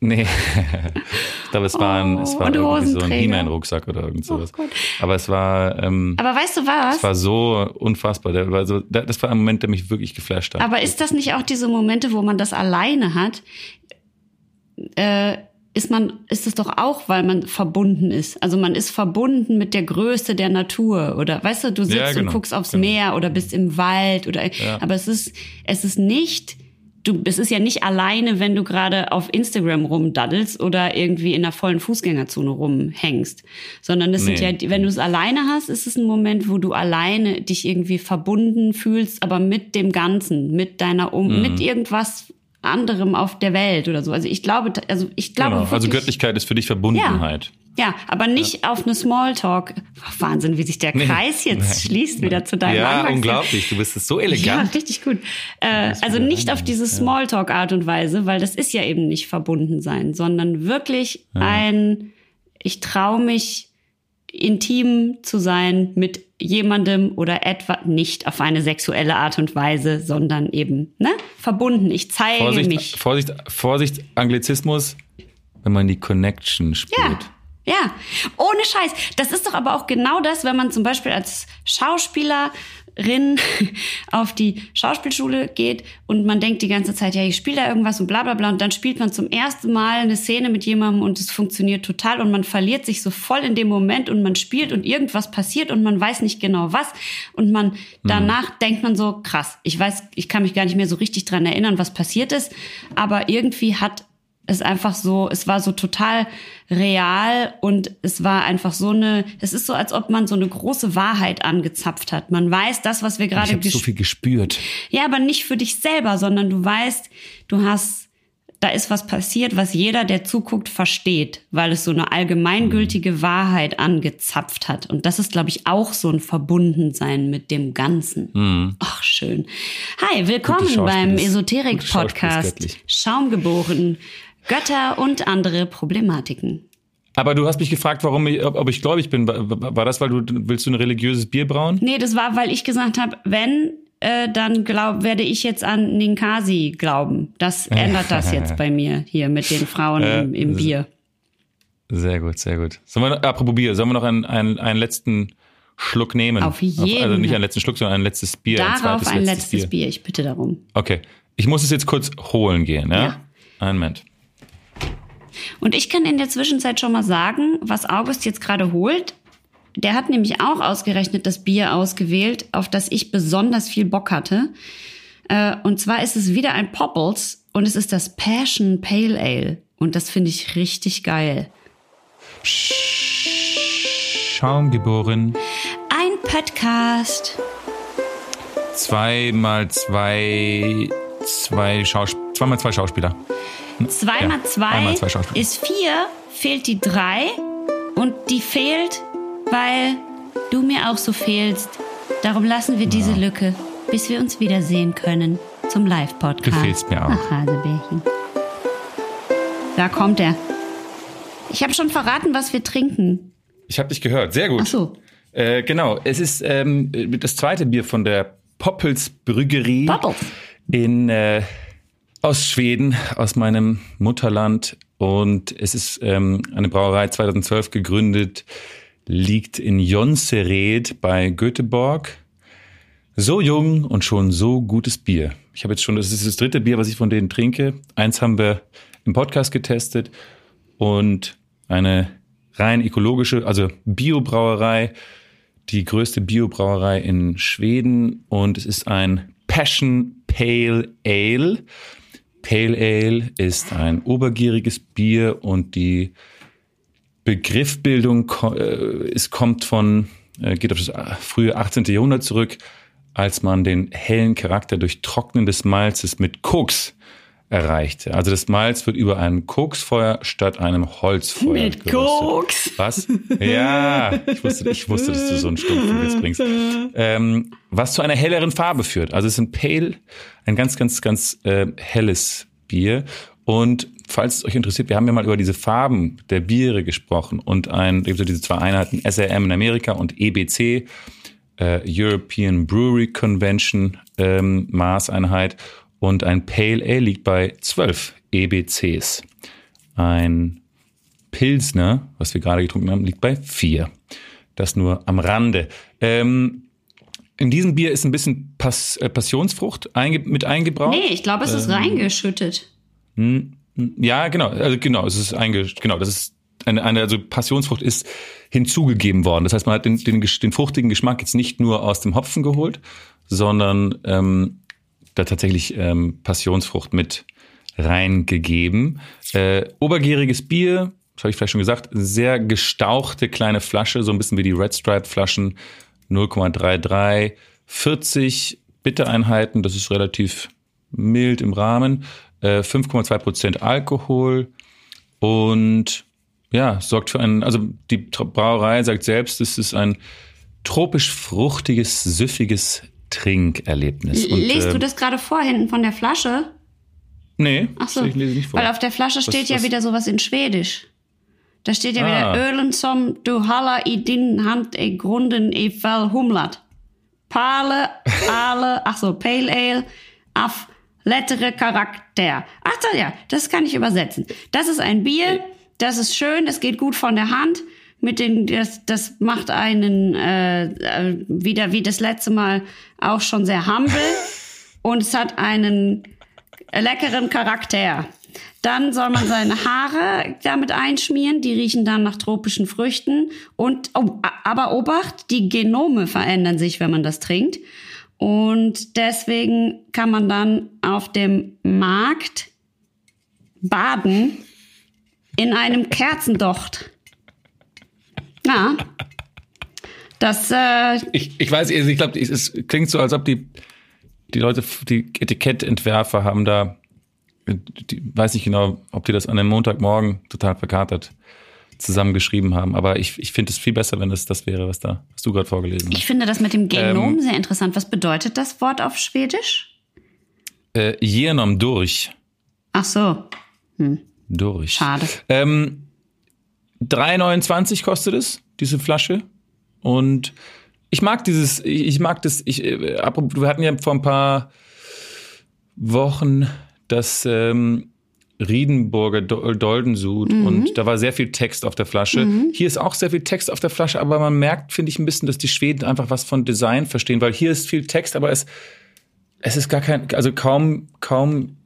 S1: Nee. ich glaube, es war ein, es
S2: Oh,
S1: war
S2: und
S1: irgendwie so ein. He-Man-Rucksack oder irgend sowas.
S2: Gott.
S1: Aber es war, ähm,
S2: Aber weißt du was?
S1: es war so unfassbar. Der war so, das war ein Moment, der mich wirklich geflasht hat.
S2: Aber ist das nicht auch diese Momente, wo man das alleine hat? Äh, ist man, ist es doch auch, weil man verbunden ist. Also man ist verbunden mit der Größe der Natur oder weißt du, du sitzt
S1: Ja, genau,
S2: und guckst aufs
S1: genau.
S2: Meer oder bist im Wald oder, aber es ist, es ist nicht, du, es ist ja nicht alleine, wenn du gerade auf Instagram rumdaddelst oder irgendwie in einer vollen Fußgängerzone rumhängst, sondern es sind
S1: Nee.
S2: ja, die- wenn du es alleine hast, ist es ein Moment, wo du alleine dich irgendwie verbunden fühlst, aber mit dem Ganzen, mit deiner, um,
S1: Mhm.
S2: mit irgendwas anderem auf der Welt oder so. Also ich glaube, also ich glaube
S1: genau. Also
S2: wirklich-
S1: Göttlichkeit ist für dich Verbundenheit.
S2: Ja, aber nicht ja. auf eine Smalltalk. Oh, Wahnsinn, wie sich der Kreis nee. jetzt nee. schließt wieder zu deinem
S1: Ja, Anfangs unglaublich. Du bist so elegant. Ja,
S2: richtig gut. Äh, also nicht auf diese Smalltalk-Art und Weise, weil das ist ja eben nicht verbunden sein, sondern wirklich ja. ein, ich traue mich intim zu sein mit jemandem oder etwa nicht auf eine sexuelle Art und Weise, sondern eben ne, verbunden. Ich zeige
S1: Vorsicht,
S2: mich.
S1: Vorsicht, Vorsicht, Anglizismus, wenn man die Connection spürt.
S2: Ja. Ja, ohne Scheiß. Das ist doch aber auch genau das, wenn man zum Beispiel als Schauspielerin auf die Schauspielschule geht und man denkt die ganze Zeit, ja, ich spiele da irgendwas und bla bla bla. Und dann spielt man zum ersten Mal eine Szene mit jemandem und es funktioniert total und man verliert sich so voll in dem Moment und man spielt und irgendwas passiert und man weiß nicht genau was. Und man danach mhm. denkt man so, krass, ich weiß, ich kann mich gar nicht mehr so richtig dran erinnern, was passiert ist, aber irgendwie hat es einfach so, es war so total real und es war einfach so eine, es ist so, als ob man so eine große Wahrheit angezapft hat. Man weiß das, was wir gerade.
S1: Ich habe so viel gespürt.
S2: Ja, aber nicht für dich selber, sondern du weißt, du hast, da ist was passiert, was jeder, der zuguckt, versteht, weil es so eine allgemeingültige mhm. Wahrheit angezapft hat. Und das ist, glaube ich, auch so ein Verbundensein mit dem Ganzen. Mhm. Ach, schön. Hi, willkommen beim Esoterik-Podcast. Schaumgeboren Götter und andere Problematiken.
S1: Aber du hast mich gefragt, warum ich, ob, ob ich gläubig bin. War das, weil du willst du ein religiöses Bier brauen?
S2: Nee, das war, weil ich gesagt habe, wenn, äh, dann glaub, werde ich jetzt an Ninkasi glauben. Das [LAUGHS] ändert das jetzt bei mir hier mit den Frauen äh, im, im, Bier.
S1: Sehr gut, sehr gut. Sollen wir, apropos Bier, sollen wir noch einen, einen, einen letzten Schluck nehmen?
S2: Auf jeden.
S1: also nicht einen letzten Schluck, sondern ein letztes Bier.
S2: Darauf
S1: ein,
S2: ein letztes Bier. Bier. Ich bitte darum.
S1: Okay. Ich muss es jetzt kurz holen gehen, ja? ja. Einen Moment.
S2: Und ich kann in der Zwischenzeit schon mal sagen, was August jetzt gerade holt. Der hat nämlich auch ausgerechnet das Bier ausgewählt, auf das ich besonders viel Bock hatte. Äh, und zwar ist es wieder ein Popples und es ist das Passion Pale Ale. Und das finde ich richtig geil.
S1: Schaumgeboren.
S2: Ein Podcast.
S1: Zwei mal zwei, zwei Schaus zweimal zwei Schauspieler.
S2: Zwei mal zwei, zwei ist vier, fehlt die drei und die fehlt, weil du mir auch so fehlst. Darum lassen wir diese Lücke, bis wir uns wiedersehen können zum Live-Podcast.
S1: Du fehlst mir auch.
S2: Ach, Hasebärchen. Da kommt er. Ich habe schon verraten, was wir trinken.
S1: Ich habe dich gehört. Sehr gut.
S2: Ach so.
S1: Äh, genau. Es ist ähm, das zweite Bier von der Poppels Brüggerie
S2: Poppels.
S1: in äh, aus Schweden, aus meinem Mutterland. Und es ist ähm, eine Brauerei 2012 gegründet, liegt in Jonsered bei Göteborg. So jung und schon so gutes Bier. Ich habe jetzt schon, das ist das dritte Bier, was ich von denen trinke. Eins haben wir im Podcast getestet und eine rein ökologische, also Biobrauerei, die größte Biobrauerei in Schweden und es ist ein Passion Pale Ale. Pale Ale ist ein obergieriges Bier und die Begriffbildung äh, es kommt von, äh, geht auf das äh, frühe 18. Jahrhundert zurück, als man den hellen Charakter durch Trocknen des Malzes mit Koks erreichte. Also das Malz wird über ein Koksfeuer statt einem Holzfeuer
S2: Mit geröstet. Koks?
S1: Was? Ja, ich wusste, ich wusste, dass du so einen stumpfen Witz bringst. Ähm, was zu einer helleren Farbe führt. Also es ist ein Pale, ein ganz, ganz, ganz äh, helles Bier. Und falls es euch interessiert, wir haben ja mal über diese Farben der Biere gesprochen und ein, diese zwei Einheiten, SRM in Amerika und EBC, äh, European Brewery Convention ähm, Maßeinheit. Und ein Pale Ale liegt bei 12 EBCs. Ein Pilsner, was wir gerade getrunken haben, liegt bei 4. Das nur am Rande. Ähm, in diesem Bier ist ein bisschen Pass, äh, Passionsfrucht einge mit eingebraut.
S2: Nee, ich glaube, es ist ähm, reingeschüttet.
S1: Hm, hm, ja, genau. Also genau, es ist einge genau, das ist eine, eine also Passionsfrucht ist hinzugegeben worden. Das heißt, man hat den, den, den fruchtigen Geschmack jetzt nicht nur aus dem Hopfen geholt, sondern ähm, da tatsächlich ähm, Passionsfrucht mit reingegeben. Äh, obergieriges Bier, das habe ich vielleicht schon gesagt, sehr gestauchte kleine Flasche, so ein bisschen wie die Red Stripe Flaschen, 0,33, 40 Bittereinheiten, das ist relativ mild im Rahmen, äh, 5,2 Prozent Alkohol und ja, sorgt für einen, also die Brauerei sagt selbst, es ist ein tropisch fruchtiges, süffiges Trinkerlebnis.
S2: Und, Lest äh, du das gerade vor hinten von der Flasche?
S1: Nee,
S2: Ach so,
S1: ich lese nicht vor.
S2: Weil auf der Flasche steht was, ja was? wieder sowas in Schwedisch. Da steht ja ah. wieder Ölen som du halla i din hand i grunden i fall humlat. Pale, Ale, ach so, Pale Ale, af lettere Charakter. Ach so, ja, das kann ich übersetzen. Das ist ein Bier, das ist schön, das geht gut von der Hand. Mit den, das, das macht einen äh, äh wieder wie das letzte Mal auch schon sehr humble [LAUGHS] und es hat einen leckeren Charakter. Dann soll man seine Haare damit einschmieren, die riechen dann nach tropischen Früchten. Und oh, aber Obacht, die Genome verändern sich, wenn man das trinkt. Und deswegen kann man dann auf dem Markt baden in einem Kerzendocht. Ja. Das. Äh,
S1: ich, ich weiß, ich glaube, es klingt so, als ob die, die Leute, die Etikettentwerfer haben da die, weiß nicht genau, ob die das an einem Montagmorgen total verkatert zusammengeschrieben haben. Aber ich, ich finde es viel besser, wenn es das wäre, was da, was du gerade vorgelesen hast.
S2: Ich finde das mit dem Genom ähm, sehr interessant. Was bedeutet das Wort auf Schwedisch?
S1: Äh, Genom durch.
S2: Ach so. Hm.
S1: Durch.
S2: Schade.
S1: Ähm, 3,29 kostet es, diese Flasche. Und ich mag dieses, ich mag das, ich, äh, wir hatten ja vor ein paar Wochen das ähm, Riedenburger Doldensud mhm. und da war sehr viel Text auf der Flasche. Mhm. Hier ist auch sehr viel Text auf der Flasche, aber man merkt, finde ich, ein bisschen, dass die Schweden einfach was von Design verstehen, weil hier ist viel Text, aber es, es ist gar kein, also kaum, kaum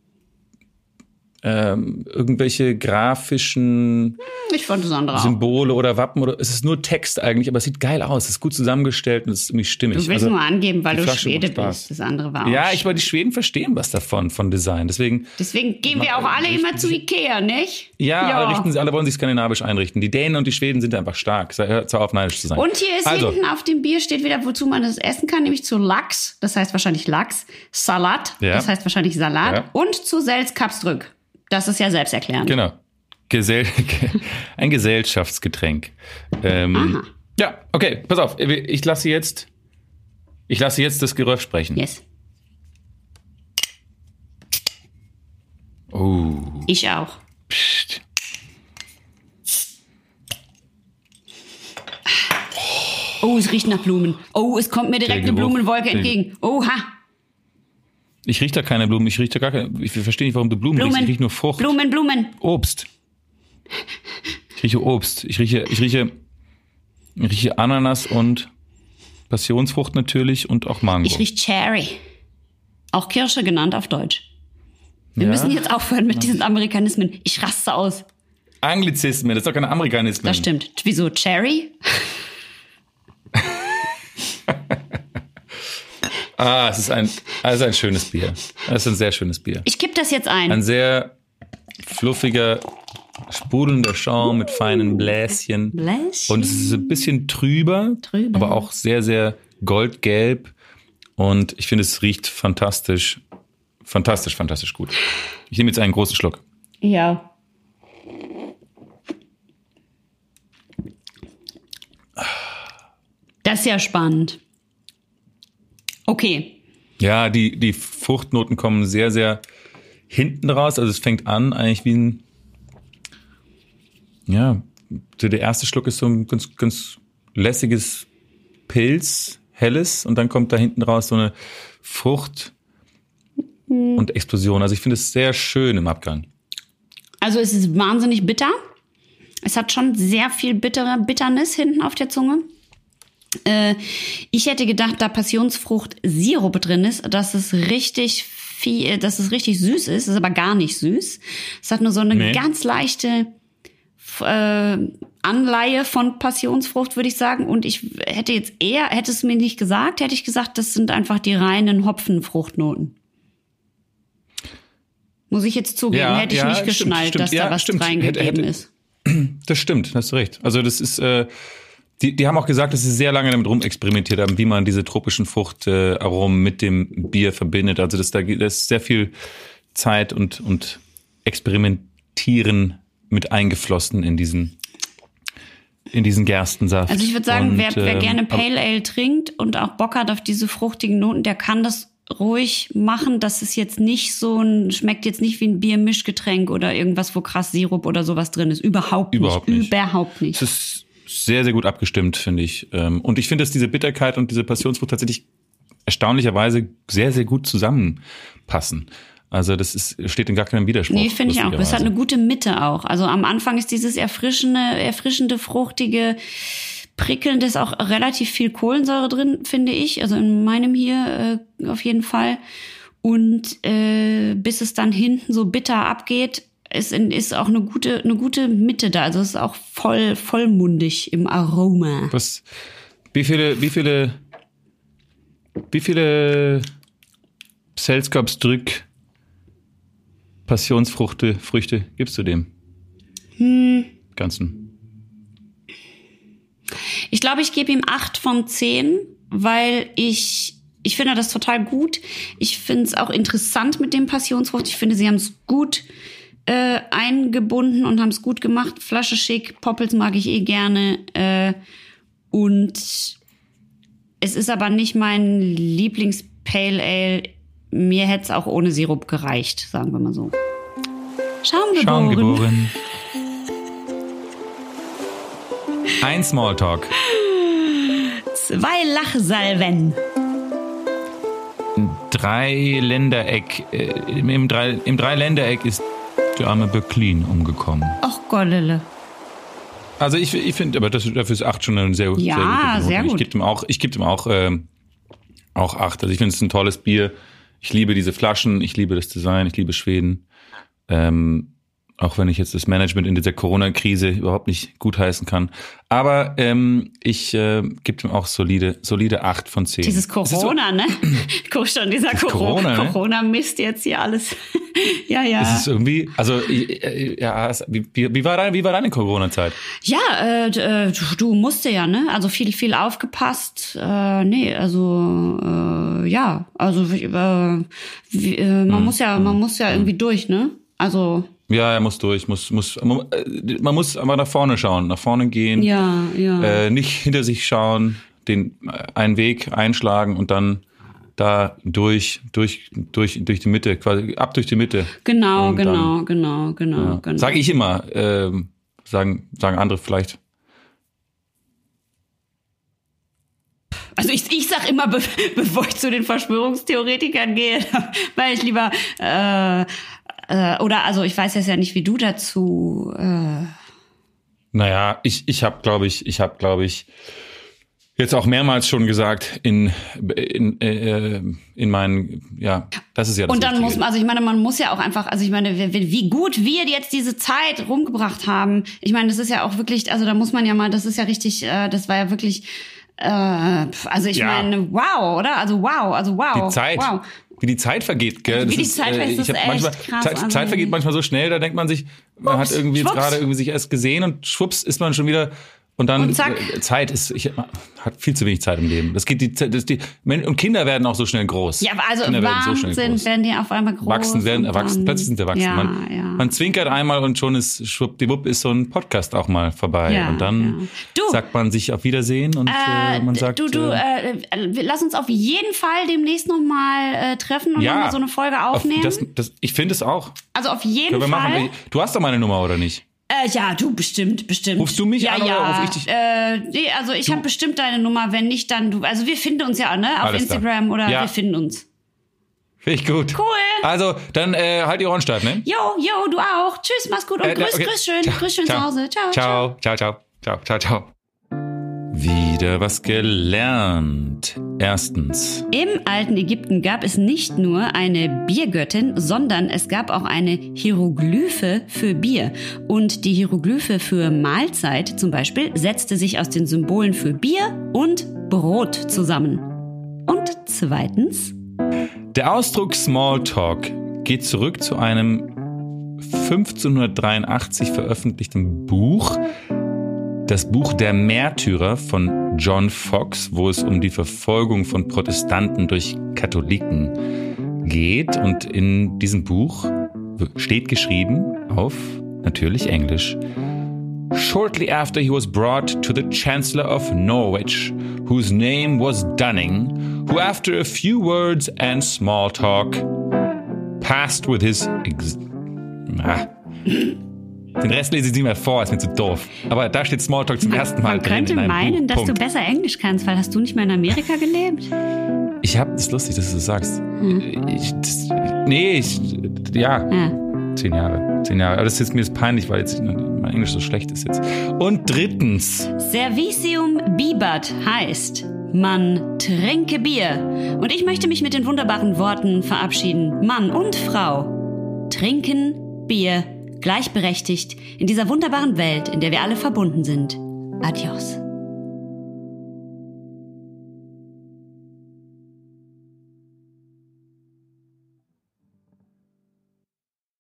S1: ähm, irgendwelche grafischen
S2: ich fand
S1: Symbole oder Wappen oder es ist nur Text eigentlich, aber es sieht geil aus, es ist gut zusammengestellt und es ist irgendwie stimmig.
S2: Du willst also, nur angeben, weil du Schwede bist. Das andere war auch
S1: Ja, ich aber die Schweden verstehen was davon von Design, deswegen.
S2: Deswegen gehen wir auch alle immer zu Ikea, nicht?
S1: Ja, ja. Alle richten sie, alle wollen sich skandinavisch einrichten. Die Dänen und die Schweden sind einfach stark. Zwar auf neidisch zu sein.
S2: Und hier ist also. hinten auf dem Bier steht wieder, wozu man das essen kann, nämlich zu Lachs, das heißt wahrscheinlich Lachs, Salat, ja. das heißt wahrscheinlich Salat ja. und zu Selzkapstrück. Das ist ja selbsterklärend.
S1: Genau. Gesell [LAUGHS] ein Gesellschaftsgetränk. Ähm, ja, okay, pass auf. Ich lasse jetzt, ich lasse jetzt das Geröff sprechen.
S2: Yes.
S1: Oh.
S2: Ich auch. Psst. Oh, es riecht nach Blumen. Oh, es kommt mir direkt eine Blumenwolke entgegen. Oha.
S1: Ich rieche da keine Blumen, ich rieche da gar keine. Ich verstehe nicht, warum du Blumen, Blumen riechst. Ich rieche nur Frucht.
S2: Blumen, Blumen.
S1: Obst. Ich rieche Obst. Ich rieche, ich rieche, ich rieche Ananas und Passionsfrucht natürlich und auch Mango.
S2: Ich rieche Cherry. Auch Kirsche genannt auf Deutsch. Wir ja? müssen jetzt aufhören mit diesen Amerikanismen. Ich raste aus.
S1: Anglizismen, das ist doch keine Amerikanismen.
S2: Das stimmt. Wieso Cherry?
S1: Ah, es ist ein, also ein schönes Bier. Es ist ein sehr schönes Bier.
S2: Ich kipp das jetzt ein.
S1: Ein sehr fluffiger, sprudelnder Schaum mit feinen Bläschen.
S2: Bläschen.
S1: Und es ist ein bisschen trüber,
S2: trüber.
S1: aber auch sehr, sehr goldgelb. Und ich finde, es riecht fantastisch, fantastisch, fantastisch gut. Ich nehme jetzt einen großen Schluck.
S2: Ja. Das ist ja spannend. Okay.
S1: Ja, die, die Fruchtnoten kommen sehr, sehr hinten raus. Also es fängt an eigentlich wie ein, ja, der erste Schluck ist so ein ganz, ganz lässiges Pilz, helles, und dann kommt da hinten raus so eine Frucht mhm. und Explosion. Also ich finde es sehr schön im Abgang.
S2: Also es ist wahnsinnig bitter. Es hat schon sehr viel bittere Bitternis hinten auf der Zunge. Äh, ich hätte gedacht, da Passionsfrucht Sirup drin ist, dass es richtig viel, dass es richtig süß ist, ist aber gar nicht süß. Es hat nur so eine nee. ganz leichte äh, Anleihe von Passionsfrucht, würde ich sagen. Und ich hätte jetzt eher, hätte es mir nicht gesagt, hätte ich gesagt, das sind einfach die reinen Hopfenfruchtnoten. Muss ich jetzt zugeben, ja, hätte ich ja, nicht geschnallt, stimmt, dass stimmt. da was ja, reingegeben ist.
S1: Das stimmt, hast du recht. Also das ist, äh, die, die haben auch gesagt, dass sie sehr lange damit rumexperimentiert haben, wie man diese tropischen Fruchtaromen äh, mit dem Bier verbindet. Also das, da, da ist sehr viel Zeit und, und Experimentieren mit eingeflossen in diesen in diesen Gerstensaft.
S2: Also ich würde sagen,
S1: Und,
S2: wer, wer
S1: ähm,
S2: gerne Pale Ale trinkt und auch Bock hat auf diese fruchtigen Noten, der kann das ruhig machen. Das ist jetzt nicht so ein, schmeckt jetzt nicht wie ein Biermischgetränk oder irgendwas, wo krass Sirup oder sowas drin ist. Überhaupt nicht.
S1: Überhaupt nicht.
S2: Überhaupt nicht.
S1: Es ist sehr, sehr gut abgestimmt, finde ich. Ähm, Und ich finde, dass diese Bitterkeit und diese Passionsfrucht tatsächlich erstaunlicherweise sehr, sehr gut zusammenpassen. Also das ist, steht in gar keinem Widerspruch.
S2: Nee, finde ich auch. Das hat eine gute Mitte auch. Also am Anfang ist dieses erfrischende, erfrischende, fruchtige, prickelnde, ist auch relativ viel Kohlensäure drin, finde ich. Also in meinem hier äh, auf jeden Fall. Und äh, bis es dann hinten so bitter abgeht, ist, ist auch eine gute, eine gute Mitte da. Also es ist auch voll, vollmundig im Aroma.
S1: Was, wie viele, wie viele, wie viele Selskapsdrück Passionsfrüchte Früchte gibst du dem?
S2: Hm.
S1: Ganzen.
S2: Ich glaube, ich gebe ihm acht von zehn, weil ich ich finde das total gut. Ich finde es auch interessant mit dem Passionsfrucht. Ich finde, sie haben es gut äh, eingebunden und haben es gut gemacht. Flasche schick, Poppels mag ich eh gerne. Äh, und es ist aber nicht mein Lieblings-Pale Ale. Mir hätte es auch ohne Sirup gereicht, sagen wir mal so. Schaumgeboren.
S1: Schaumgeboren. Ein Smalltalk.
S2: Zwei Lachsalven.
S1: Drei Ländereck, äh, im, drei, im Dreiländereck ist der arme Böcklin umgekommen.
S2: Och Gollele.
S1: Also ich, ich finde, aber das, dafür ist acht schon eine sehr,
S2: Ja,
S1: sehr
S2: sehr gut.
S1: Ich gebe dem auch, ich gebe dem auch, ähm, auch acht. Also ich finde es ist ein tolles Bier. Ich liebe diese Flaschen, ich liebe das Design, ich liebe Schweden. Ähm, auch wenn ich jetzt das Management in dieser Corona-Krise überhaupt nicht gutheißen kann. Aber ähm, ich äh, gebe dem auch solide, solide acht von zehn.
S2: Dieses
S1: so-
S2: Corona, ne? [CLEARS THROAT] Guck schon, dieser
S1: Corona,
S2: Corona,
S1: ne?
S2: Corona misst jetzt hier alles. [LAUGHS] ja, ja.
S1: Es ist irgendwie, also ja, wie, wie, war deine, wie war deine Corona-Zeit?
S2: Ja, äh, äh, du, musste ja, ne? Also viel, viel aufgepasst. Äh, nee, also äh, ja, also äh, wie, äh, man muss ja, man muss ja irgendwie durch, ne? Also
S1: Ja, er muss durch, muss, muss, man, äh, muss aber nach vorne schauen, nach vorne gehen.
S2: ja, ja.
S1: äh, nicht hinter sich schauen, den äh, einen Weg einschlagen und dann da durch, durch, durch, durch die Mitte, quasi ab durch die Mitte.
S2: genau,
S1: und
S2: genau,
S1: dann-
S2: genau, genau,
S1: Ja.
S2: genau.
S1: Sage ich immer, ähm, sagen, sagen andere vielleicht.
S2: Also ich, ich sag immer, be [LAUGHS] bevor ich zu den Verschwörungstheoretikern gehe, [LAUGHS] weil ich lieber äh, äh, oder also ich weiß jetzt ja nicht, wie du dazu. Äh,
S1: Naja, ich, ich habe, glaube ich, ich habe, glaube ich, jetzt auch mehrmals schon gesagt in in, äh, in meinen, ja, das ist ja das
S2: und dann
S1: Wichtige.
S2: muss man, also ich meine, man muss ja auch einfach, also ich meine, wie gut wir jetzt diese Zeit rumgebracht haben. Ich meine, das ist ja auch wirklich, also da muss man ja mal, das ist ja richtig, äh, das war ja wirklich, äh, also ich
S1: Ja.
S2: meine, wow, oder? Also wow, also wow,
S1: die Zeit,
S2: wow.
S1: Wie die Zeit vergeht, gell?
S2: Wie
S1: Das
S2: die Zeit vergeht,
S1: ich
S2: das ist
S1: hab manchmal,
S2: echt krass,
S1: Zeit,
S2: also
S1: Zeit vergeht manchmal so schnell, da denkt man sich, man
S2: Schwupps,
S1: hat irgendwie jetzt gerade irgendwie sich erst gesehen und schwupps ist man schon wieder und dann
S2: Und
S1: äh, Zeit ist ich hat viel zu wenig Zeit im Leben. Das geht die das die und Kinder werden auch so schnell groß.
S2: Ja, aber also
S1: Kinder werden so schnell
S2: Wahnsinn,
S1: groß.
S2: werden die auf einmal groß.
S1: Wachsen werden erwachsen, plötzlich sind sie erwachsen.
S2: Ja,
S1: man,
S2: ja.
S1: man zwinkert einmal und schon ist schwuppdiwupp ist so ein Podcast auch mal vorbei.
S2: Ja,
S1: und dann.
S2: Du.
S1: sagt man sich auf Wiedersehen und äh, man sagt
S2: du, du,
S1: äh,
S2: äh, lass uns auf jeden Fall demnächst nochmal äh, treffen und
S1: ja,
S2: nochmal so eine Folge
S1: auf-
S2: aufnehmen.
S1: Das, das, ich finde es auch.
S2: also auf jeden Fall.
S1: machen. Du hast doch meine Nummer oder nicht?
S2: Äh, ja, du bestimmt, bestimmt.
S1: Rufst du mich
S2: ja,
S1: an oder
S2: ja.
S1: ruf ich dich?
S2: Äh, nee, also ich habe bestimmt deine Nummer, wenn nicht, dann du. Also wir finden uns ja, ne? Auf
S1: Alles.
S2: Instagram oder
S1: Ja.
S2: wir finden uns.
S1: Finde ich gut.
S2: Cool.
S1: Also, dann äh, halt die Ohren steif, ne?
S2: Jo, jo, du auch. Tschüss, mach's gut und
S1: Äh,
S2: grüß,
S1: okay.
S2: grüß schön,
S1: Ciao,
S2: grüß schön
S1: ciao.
S2: zu Hause. Ciao,
S1: Ciao, ciao, ciao, ciao, ciao, ciao. Wieder was gelernt. Erstens.
S2: Im alten Ägypten gab es nicht nur eine Biergöttin, sondern es gab auch eine Hieroglyphe für Bier. Und die Hieroglyphe für Mahlzeit zum Beispiel setzte sich aus den Symbolen für Bier und Brot zusammen. Und zweitens,
S1: Der Ausdruck Smalltalk geht zurück zu einem 1583 veröffentlichten Buch, das Buch Der Märtyrer von John Fox, wo es um die Verfolgung von Protestanten durch Katholiken geht. Und in diesem Buch steht geschrieben auf natürlich Englisch. shortly after he was brought to the Chancellor of Norwich, whose name was Dunning, who after a few words and small talk passed with his... Ex ah. Den Rest lese ich nicht mehr vor, ist mir zu doof. Aber da steht Smalltalk zum
S2: Man,
S1: ersten Mal
S2: man
S1: drin.
S2: könnte
S1: in einem
S2: meinen,
S1: Buch.
S2: dass du
S1: Punkt.
S2: besser Englisch kannst, weil hast du nicht mehr in Amerika gelebt?
S1: Ich habe, das ist lustig, dass du das sagst.
S2: Hm.
S1: Ich, das, nee, ich, ja,
S2: Ja.
S1: zehn Jahre, zehn Jahre. Aber das ist jetzt mir ist peinlich, weil jetzt mein Englisch so schlecht ist jetzt. Und drittens,
S2: Servicium bibat heißt, man trinke Bier. Und ich möchte mich mit den wunderbaren Worten verabschieden. Mann und Frau trinken Bier gleichberechtigt in dieser wunderbaren Welt, in der wir alle verbunden sind. Adios.